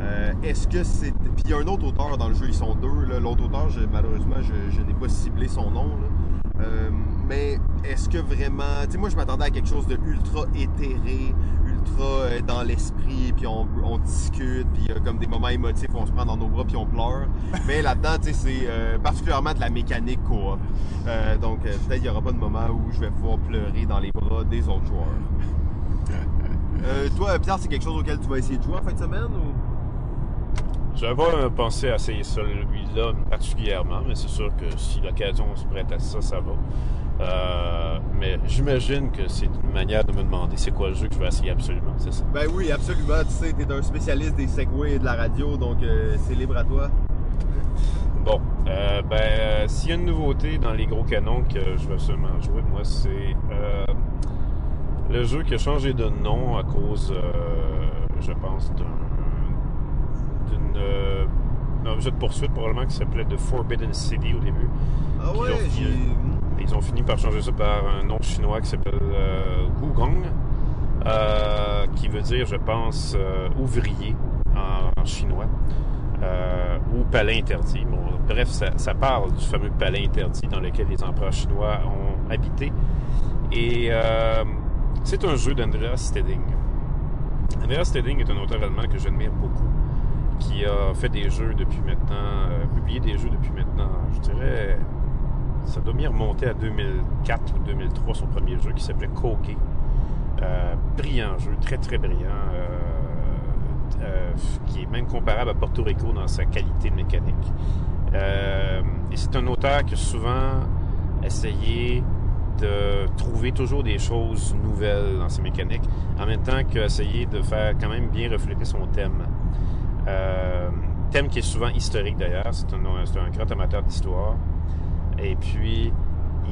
Euh, Est-ce que c'est. Puis il y a un autre auteur dans le jeu, ils sont deux. L'autre auteur, je- malheureusement, je, je n'ai pas ciblé son nom. là. Euh, mais est-ce que vraiment. Tu sais, moi, je m'attendais à quelque chose de ultra éthéré, ultra euh, dans l'esprit, puis on, on discute, puis il y a comme des moments émotifs où on se prend dans nos bras, puis on pleure. Mais là-dedans, tu sais, c'est euh, particulièrement de la mécanique coop. Euh, donc, peut-être qu'il n'y aura pas de moment où je vais pouvoir pleurer dans les bras des autres joueurs. Euh, toi, Pierre, c'est quelque chose auquel tu vas essayer de jouer en fin de semaine ou? J'avais pas pensé à essayer celui-là particulièrement, mais c'est sûr que si l'occasion se prête à ça, ça va. Euh, mais j'imagine que c'est une manière de me demander c'est quoi le jeu que je vais essayer absolument, c'est ça. Ben oui, absolument. Tu sais, t'es un spécialiste des segways et de la radio, donc euh, c'est libre à toi. Bon, euh, ben, s'il y a une nouveauté dans les gros canons que je vais absolument jouer, moi, c'est le jeu qui a changé de nom à cause, je pense, d'un d'une, d'un jeu de poursuite probablement qui s'appelait The Forbidden City au début. Ah ouais, ils ont fini- par changer ça par un nom chinois qui s'appelle euh, Wugong, euh, qui veut dire, je pense, euh, ouvrier en, chinois, euh, ou palais interdit. Bon, bref, ça, parle du fameux palais interdit dans lequel les empereurs chinois ont habité. Et euh, c'est un jeu d'Andreas Steding. Andreas Steding est un auteur allemand que j'admire beaucoup, qui a fait des jeux depuis maintenant, euh, publié des jeux depuis maintenant, je dirais, ça doit bien remonter à 2004 ou 2003, son premier jeu qui s'appelait Koke. Euh, brillant jeu, très très brillant, euh, euh, qui est même comparable à Porto Rico dans sa qualité de mécanique. Euh, et c'est un auteur qui a souvent essayé de trouver toujours des choses nouvelles dans ses mécaniques, en même temps qu'essayer de faire quand même bien refléter son thème. Euh, thème qui est souvent historique d'ailleurs, c'est un grand amateur d'histoire. Et puis,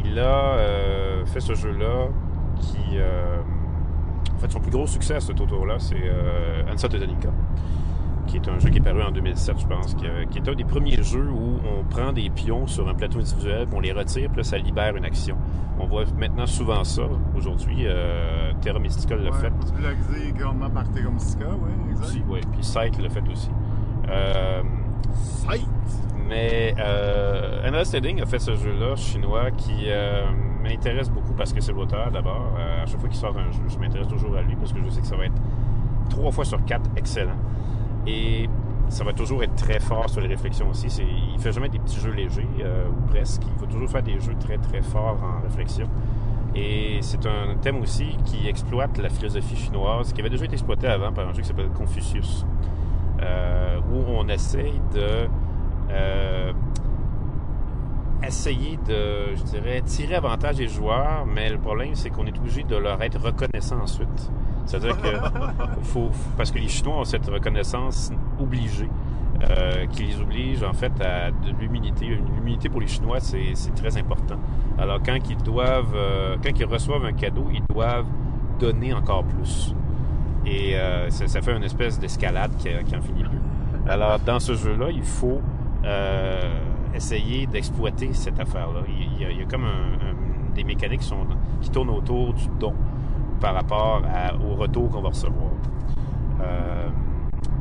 il a euh, fait ce jeu-là qui... euh, en fait, son plus gros succès à ce tour-là, c'est euh, Teutonica. qui est un jeu qui est paru en 2007, je pense, qui, euh, qui est un des premiers jeux où on prend des pions sur un plateau individuel, puis on les retire, puis là, ça libère une action. On voit maintenant souvent ça aujourd'hui. Terra Mystica l'a Ouais, fait popularisé grandement par Terra Mystica, oui, exact. ouais, puis Sight l'a fait aussi. Sight! Mais euh, Endless Standing a fait ce jeu-là chinois qui euh, m'intéresse beaucoup parce que c'est l'auteur d'abord. Euh, à chaque fois qu'il sort un jeu, je m'intéresse toujours à lui parce que je sais que ça va être trois fois sur quatre excellent. Et ça va toujours être très fort sur les réflexions aussi. C'est, il fait jamais des petits jeux légers euh, ou presque. Il faut toujours faire des jeux très très forts en réflexion. Et c'est un thème aussi qui exploite la philosophie chinoise qui avait déjà été exploité avant par un jeu qui s'appelle Confucius, euh, où on essaye de euh, essayer de, je dirais, tirer avantage des joueurs, mais le problème, c'est qu'on est obligé de leur être reconnaissant ensuite. C'est-à-dire que faut, parce que les Chinois ont cette reconnaissance obligée, euh, qui les oblige en fait à de l'humilité. L'humilité pour les Chinois, c'est c'est très important. Alors quand ils doivent, euh, quand ils reçoivent un cadeau, ils doivent donner encore plus. Et euh, ça, ça fait une espèce d'escalade qui, qui en finit plus. Alors dans ce jeu-là, il faut euh, essayer d'exploiter cette affaire-là. Il, il y a, il y a comme un- un- des mécaniques qui, sont, qui tournent autour du don par rapport à- au retour qu'on va recevoir. Euh,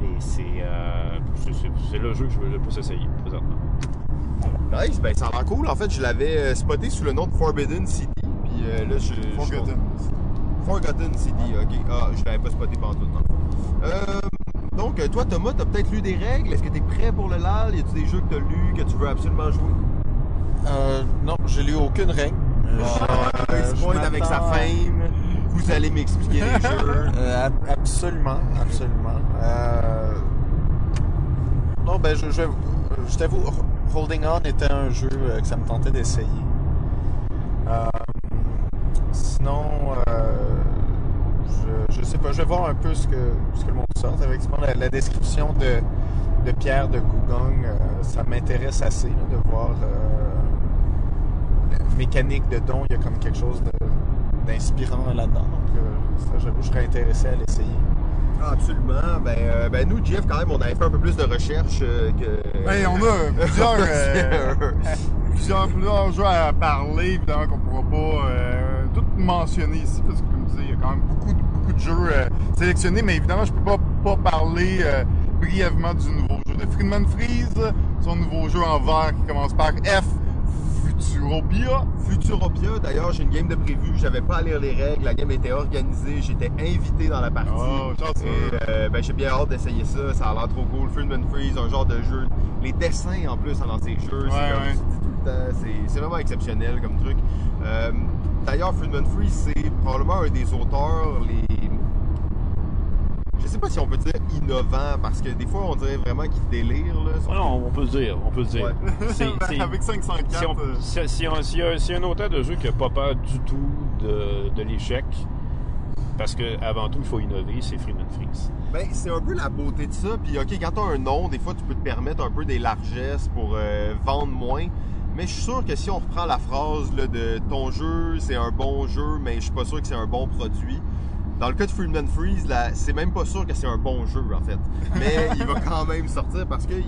et c'est euh, c'est- c'est- c'est le jeu que je veux le plus essayer présentement. Nice, ben ça a l'air cool. En fait, je l'avais spoté sous le nom de Forbidden City. Puis euh, là, je. je- Forgotten. Forgotten City, ok. Ah, je l'avais pas spoté pendant tout le temps. Donc, euh, toi, Thomas, t'as peut-être lu des règles. Est-ce que t'es prêt pour le LAL? Y a-tu des jeux que t'as lus, que tu veux absolument jouer? Euh, non, j'ai lu aucune règle. Euh, pointe avec sa fame. Vous allez m'expliquer les jeux. Euh, ab- absolument, absolument. Euh, Non, ben, je, je, je t'avoue, Holding On était un jeu euh, que ça me tentait d'essayer. Euh, sinon, euh, je, sais pas, je vais voir un peu ce que, ce que le monde sort. Effectivement, la, la description de, de Pierre de Gougong, euh, ça m'intéresse assez là, de voir euh, la mécanique de don. Il y a comme quelque chose d'inspirant là-dedans. Donc, euh, ça, j'avoue, je serais intéressé à l'essayer. Ah, absolument. Ben, euh, ben, nous, Jeff, quand même, on avait fait un peu plus de recherche euh, que. Ben, on a plusieurs, euh, plusieurs, plusieurs jeux à parler, évidemment, qu'on pourra pas euh, tout mentionner ici, parce que, comme je disais, il y a quand même beaucoup, de- beaucoup de jeux euh, sélectionnés, mais évidemment, je peux pas, pas parler euh, brièvement du nouveau jeu de Friedman Freeze, son nouveau jeu en vert qui commence par F, Futuropia. Futuropia, d'ailleurs, j'ai une game de prévu. J'avais pas à lire les règles. La game était organisée. J'étais invité dans la partie. Oh. Et, euh, ben, j'ai bien hâte d'essayer ça. Ça a l'air trop cool. Friedman Freeze, un genre de jeu. Les dessins en plus dans ces jeux, c'est comme ouais. tu dis tout le temps. C'est, c'est vraiment exceptionnel comme truc. Euh, d'ailleurs, Friedman Freeze, c'est probablement un des auteurs les. Je sais pas si on peut dire innovant parce que des fois on dirait vraiment qu'il délire. Là, Ah non, on peut le dire, on peut dire. Ouais. Avec 504. si, on, euh, si, si on- si un, si un auteur de jeu qui n'a pas peur du tout de, de l'échec, parce que avant tout, il faut innover, c'est Freeman Freeze. Ben, c'est un peu la beauté de ça. Puis, OK, quand t'as un nom, des fois, tu peux te permettre un peu des largesses pour euh, vendre moins. Mais je suis sûr que si on reprend la phrase là, de ton jeu, c'est un bon jeu, mais je suis pas sûr que c'est un bon produit. Dans le cas de Freeman Freeze, c'est même pas sûr que c'est un bon jeu, en fait. Mais il va quand même sortir parce qu'il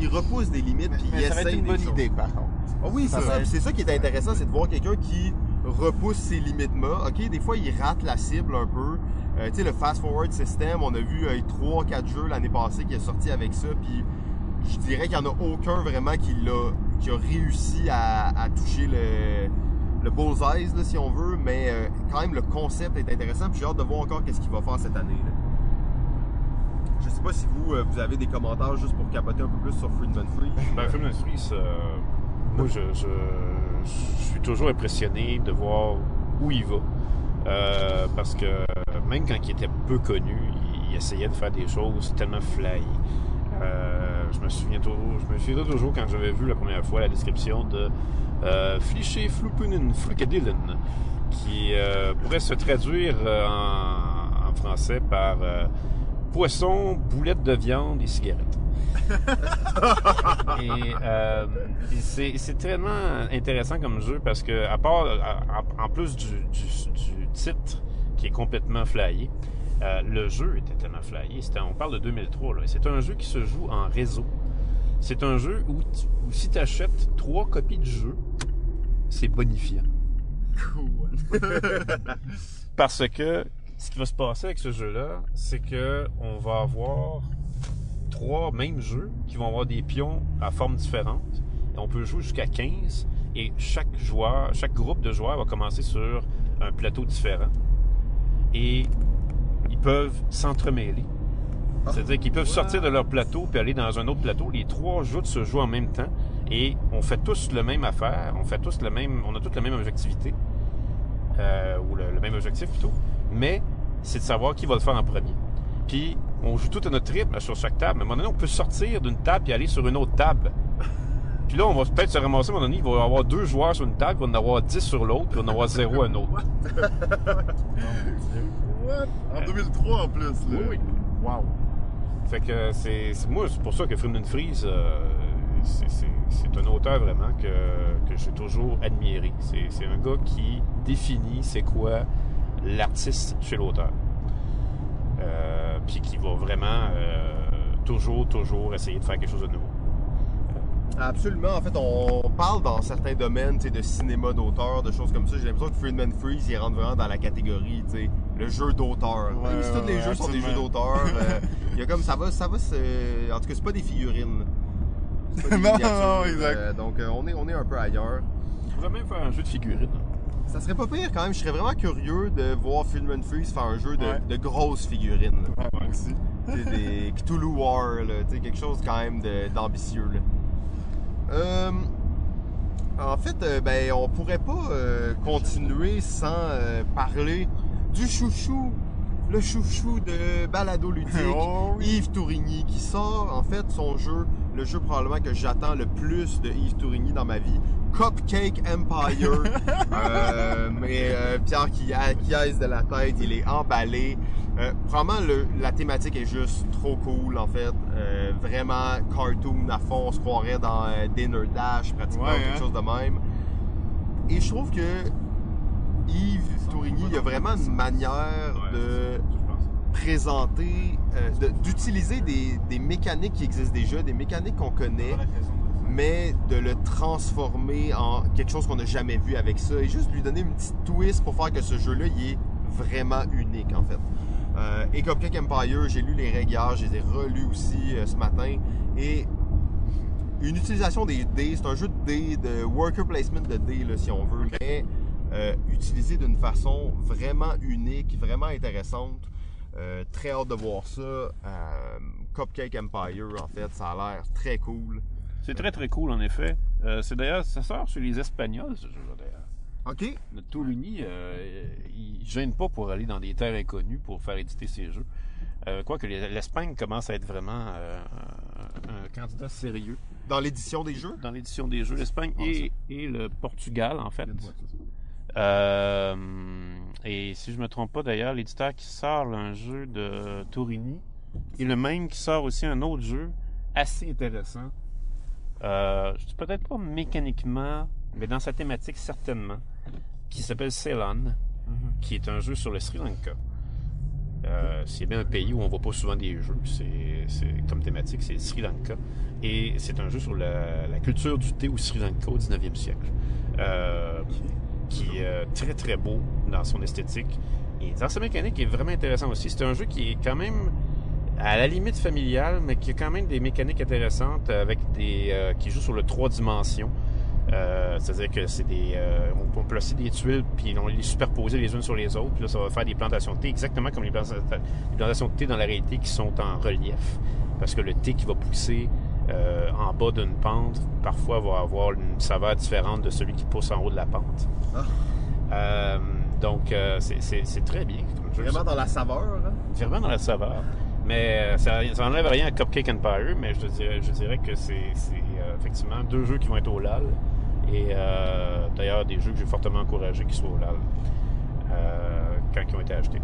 il repousse des limites puis il essaye une des bonne idée, par contre. Ah oui, c'est ça. C'est ça qui est intéressant, c'est de voir quelqu'un qui repousse ses limites-là. OK, des fois, il rate la cible un peu. Euh, tu sais, le Fast Forward System, on a vu 3-4 jeux l'année passée qui est sorti avec ça, puis je dirais qu'il n'y en a aucun vraiment qui, a réussi à, toucher le, le bullseye, si on veut, mais euh, quand même, le concept est intéressant, puis j'ai hâte de voir encore qu'est-ce qu'il va faire cette année. là. Je sais pas si vous, euh, avez des commentaires juste pour capoter un peu plus sur Freedman Free. Ben, Freeman Freeze, euh, moi, je, je, suis toujours impressionné de voir où il va. Parce que même quand il était peu connu, il, essayait de faire des choses tellement fly. Je me souviens toujours, je me souviens toujours quand j'avais vu la première fois la description de euh, Fliché Flupunen qui euh, pourrait se traduire euh, en, en français par euh, poisson, boulette de viande et cigarette. et euh, et c'est tellement intéressant comme jeu parce que, à part, à- en, en plus du, du- du titre qui est complètement flyé, Euh, le jeu était tellement flyé. On parle de 2003. là. C'est un jeu qui se joue en réseau. C'est un jeu où, tu- où si tu achètes trois copies du jeu, c'est bonifiant. Cool. Parce que ce qui va se passer avec ce jeu-là, c'est que on va avoir trois mêmes jeux qui vont avoir des pions à forme différente. Et on peut jouer jusqu'à 15. Et chaque joueur, chaque groupe de joueurs va commencer sur un plateau différent. Et ils peuvent s'entremêler. C'est-à-dire qu'ils peuvent sortir de leur plateau puis aller dans un autre plateau. Les trois joutes se jouent en même temps et on fait tous le même affaire. On fait tous le même, on a tous la même objectivité euh, ou le, le même objectif plutôt. Mais c'est de savoir qui va le faire en premier. Puis on joue tout à notre rythme sur chaque table. Mais à un moment donné, on peut sortir d'une table et aller sur une autre table. Puis là, on va peut-être se ramasser à un moment donné, il va y avoir deux joueurs sur une table, il va en avoir dix sur l'autre, puis il va en avoir zéro à un autre. What? En 2003 en plus. Là. Oui, oui. Wow. Fait que c'est c'est- moi c'est pour ça que Freeman Freeze euh, c'est- un auteur vraiment que, que j'ai toujours admiré. C'est c'est un gars qui définit c'est quoi l'artiste chez l'auteur. Euh, Puis qui va vraiment euh, toujours, toujours essayer de faire quelque chose de nouveau. Absolument. En fait, on parle dans certains domaines tu sais, de cinéma d'auteur, de choses comme ça. J'ai l'impression que Friedman Freeze, il rentre vraiment dans la catégorie, tu sais, le jeu d'auteur. Ouais, tous les ouais, jeux sont des jeux d'auteur, euh, il y a comme ça va, ça va se... En tout cas, c'est pas des figurines. C'est pas des Non, non, exact. euh, donc, euh, on, est, on est un peu ailleurs. On pourrait même faire un jeu de figurines. Ça serait pas pire quand même. Je serais vraiment curieux de voir Friedman Freeze faire un jeu de, Ouais. de grosses figurines. Ouais, moi aussi. Tu sais, des Cthulhu War, là, tu sais, quelque chose quand même d'ambitieux. Euh, en fait, euh, ben, on pourrait pas euh, continuer sans euh, parler du chouchou, le chouchou de Balado Ludique, Oh oui. Yves Tourigny, qui sort en fait son jeu, le jeu probablement que j'attends le plus de Yves Tourigny dans ma vie, Cupcake Empire. Mais euh, Pierre qui, a- qui aise de la tête, il est emballé. Euh, probablement le- la thématique est juste trop cool en fait. Euh, vraiment cartoon à fond, on se croirait dans euh, Dinner Dash pratiquement, Ouais, quelque hein. chose de même. Et je trouve que Yves Tourigny, il y a vraiment une manière de présenter, euh, de- d'utiliser des, des mécaniques qui existent déjà, des mécaniques qu'on connaît, mais de le transformer en quelque chose qu'on n'a jamais vu avec ça et juste lui donner une petite twist pour faire que ce jeu-là, il est vraiment unique en fait. Euh, et Cupcake Empire, j'ai lu les règles hier, je les ai relus aussi euh, ce matin et une utilisation des dés, c'est un jeu de dés, de worker placement de dés là, si on veut, mais euh, utilisé d'une façon vraiment unique, vraiment intéressante. Très hâte de voir ça. Cupcake Empire, en fait, ça a l'air très cool. C'est très très cool en effet. Euh, c'est d'ailleurs, ça sort sur les Espagnols ce jeu-là. OK. Le Touluni, euh, il gêne pas pour aller dans des terres inconnues pour faire éditer ses jeux. Euh, Quoique les- l'Espagne commence à être vraiment euh, un candidat sérieux Dans l'édition des jeux? dans l'édition des jeux. L'Espagne Ah, et, et le Portugal, en fait. Euh, et si je me trompe pas d'ailleurs, l'éditeur qui sort là, un jeu de Torini est le même qui sort aussi un autre jeu assez intéressant. Euh, je dis peut-être pas mécaniquement, mais dans sa thématique certainement, qui s'appelle Ceylon, qui est un jeu sur le Sri Lanka. Euh, c'est bien un pays où on voit pas souvent des jeux. C'est, comme thématique, c'est le Sri Lanka. Et c'est un jeu sur la, la culture du thé au Sri Lanka au 19e siècle. Euh, qui est euh, très très beau dans son esthétique. Et dans sa mécanique, il est vraiment intéressant aussi. C'est un jeu qui est quand même à la limite familial, mais qui a quand même des mécaniques intéressantes avec des euh, qui joue sur le trois dimensions. Euh, C'est-à-dire que c'est des, euh, on peut placer des tuiles puis on les superposer les unes sur les autres. Puis là, ça va faire des plantations de thé exactement comme les planta- les plantations de thé dans la réalité qui sont en relief. Parce que le thé qui va pousser euh, en bas d'une pente, parfois va avoir une saveur différente de celui qui pousse en haut de la pente. Ah. Donc, c'est- très bien. comme. Vraiment dans la saveur. hein? Vraiment dans la saveur. Mais ça, ça enlève rien à Cupcake Empire, mais je dirais, je dirais que c'est effectivement deux jeux qui vont être au LAL. Et euh, d'ailleurs, des jeux que j'ai fortement encouragé qui soient au LAL euh, quand ils ont été achetés.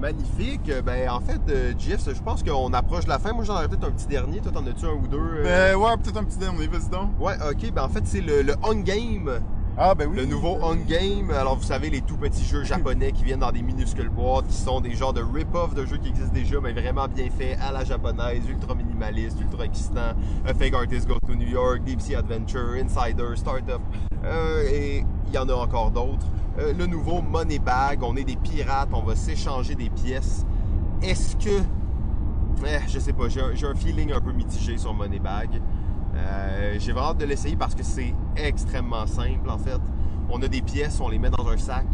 Magnifique. Ben, en fait, euh, Jeff, je pense qu'on approche de la fin. Moi, j'en aurais peut-être un petit dernier. Toi, t'en as-tu un ou deux? euh? Ben ouais, peut-être un petit dernier, vas-y donc. Ouais, ok. Ben, en fait, c'est le, le On Game Ah, ben oui. Le nouveau On Game, alors vous savez, les tout petits jeux japonais qui viennent dans des minuscules boîtes, qui sont des genres de rip-off de jeux qui existent déjà, mais vraiment bien faits à la japonaise, ultra minimaliste, ultra excitant. A Fake Artist Go to New York, Deep Sea Adventure, Insider, Startup, euh, et il y en a encore d'autres. Euh, le nouveau Money Bag, on est des pirates, on va s'échanger des pièces. Est-ce que. Eh, je sais pas, j'ai un feeling un peu mitigé sur Money Bag. Euh, j'ai vraiment hâte de l'essayer parce que c'est extrêmement simple en fait. On a des pièces, on les met dans un sac.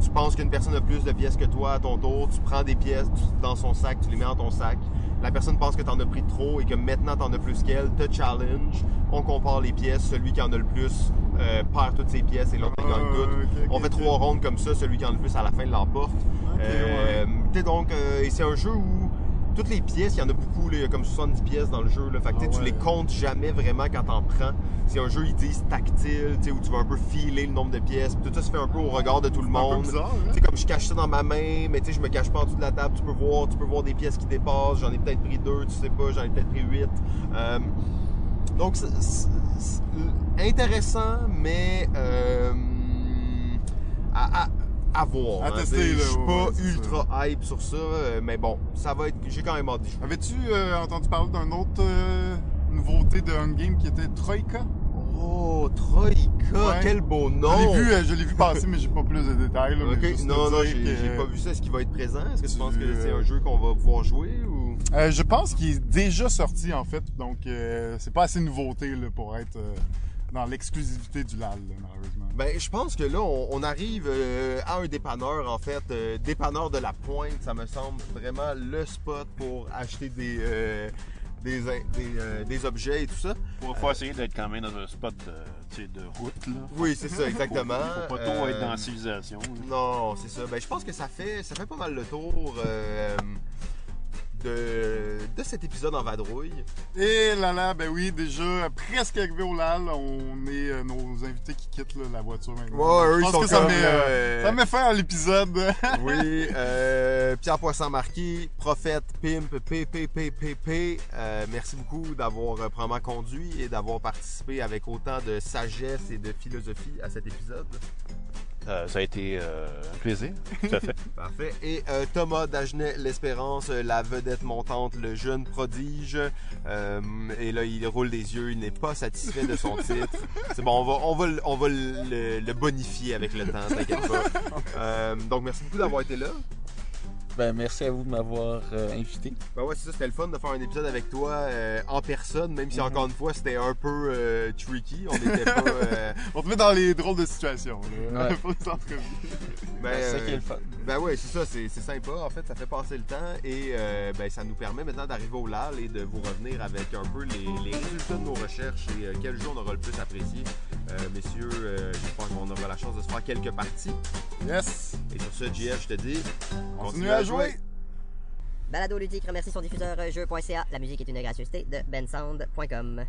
Tu penses qu'une personne a plus de pièces que toi à ton tour, tu prends des pièces dans son sac, tu les mets dans ton sac. La personne pense que tu en as pris trop et que maintenant tu en as plus qu'elle, te challenge. On compare les pièces, celui qui en a le plus euh, perd toutes ses pièces et l'autre Ah, gagne toutes. ok, ok, On fait trois rondes comme ça, celui qui en a le plus à la fin l'emporte. Euh, ouais. donc, euh, et c'est un jeu où toutes les pièces, il y en a beaucoup, là, il y a comme 70 pièces dans le jeu. Là, fait que, Ah tu les comptes jamais vraiment quand t'en prends. C'est un jeu, ils disent tactile, où tu vas un peu filer le nombre de pièces. Tout ça se fait un peu au regard de tout le C'est monde. bizarre, Tu hein? comme je cache ça dans ma main, mais tu sais, je me cache pas en dessous de la table, tu peux voir, tu peux voir des pièces qui dépassent. J'en ai peut-être pris deux, tu sais pas, j'en ai peut-être pris huit. Euh, donc, c'est- c'est c'est intéressant, mais euh, à, à, à voir. À hein. tester, Tu sais, là, Je suis pas ouais, ultra hype sur ça, euh, mais bon, ça va être. J'ai quand même hâte d'y. Avais-tu euh, entendu parler d'une autre euh, nouveauté de Un Game qui était Troika? Oh, Troika, Ouais. quel beau nom! Je l'ai vu, euh, je l'ai vu passer, mais j'ai pas plus de détails. Là, mais non, non, j'ai pas vu ça. Est-ce qu'il va être présent? Est-ce que tu Tu- penses que c'est un jeu qu'on va pouvoir jouer ou? Je pense qu'il est déjà sorti en fait, donc euh, c'est pas assez nouveauté là, pour être dans l'exclusivité du LAL, là, malheureusement. Ben, je pense que là, on, on arrive euh, à un dépanneur, en fait. euh, dépanneur de la pointe, ça me semble vraiment le spot pour acheter des, euh, des, des, euh, des objets et tout ça. Faut, faut essayer d'être quand même dans un spot de, route. Là. Oui, c'est ça, exactement. Faut pas trop Euh, être dans la civilisation. là. Non, c'est ça. Ben, je pense que ça fait, ça fait pas mal le tour euh, de, de cet épisode en vadrouille. Et là là, ben oui, déjà presque arrivé au LAL, on est euh, nos invités qui quittent là, la voiture maintenant. Ouais, eux, je ils pense sont que ça comme, met, euh, euh, ça met fin à l'épisode. Oui, euh, Pierre Poisson Marquis, prophète, pimp, PPPPP. Euh, merci beaucoup d'avoir euh, probablement conduit et d'avoir participé avec autant de sagesse et de philosophie à cet épisode. Euh, ça a été euh, un plaisir, tout à fait. Parfait. Et euh, Thomas Dagenet, l'espérance, la vedette montante, le jeune prodige. Et là, il roule des yeux, il n'est pas satisfait de son titre. C'est bon, on va, on va, le- on va le, le bonifier avec le temps, t'inquiète pas. Donc, merci beaucoup d'avoir été là. Ben, merci à vous de m'avoir euh, invité. Ben ouais, c'est ça, c'était le fun de faire un épisode avec toi euh, en personne, même si Mhm. encore une fois c'était un peu euh, tricky. On n'était pas. euh, on te met dans les drôles de situations. Là, Ouais. entrevues. ben, c'est ça qui est le fun. Ben ouais, c'est ça, c'est c'est sympa. En fait, ça fait passer le temps et euh, ben, ça nous permet maintenant d'arriver au LAL et de vous revenir avec un peu les, les résultats de nos recherches et euh, quel jeu on aura le plus apprécié. Euh, messieurs, euh, j'espère qu'on aura la chance de se faire quelques parties. Yes! Et sur ce, JF, je te dis. Continue à jouer! Balado Ludique remercie son diffuseur euh, jeu.ca. La musique est une gracieuseté de bensound.com.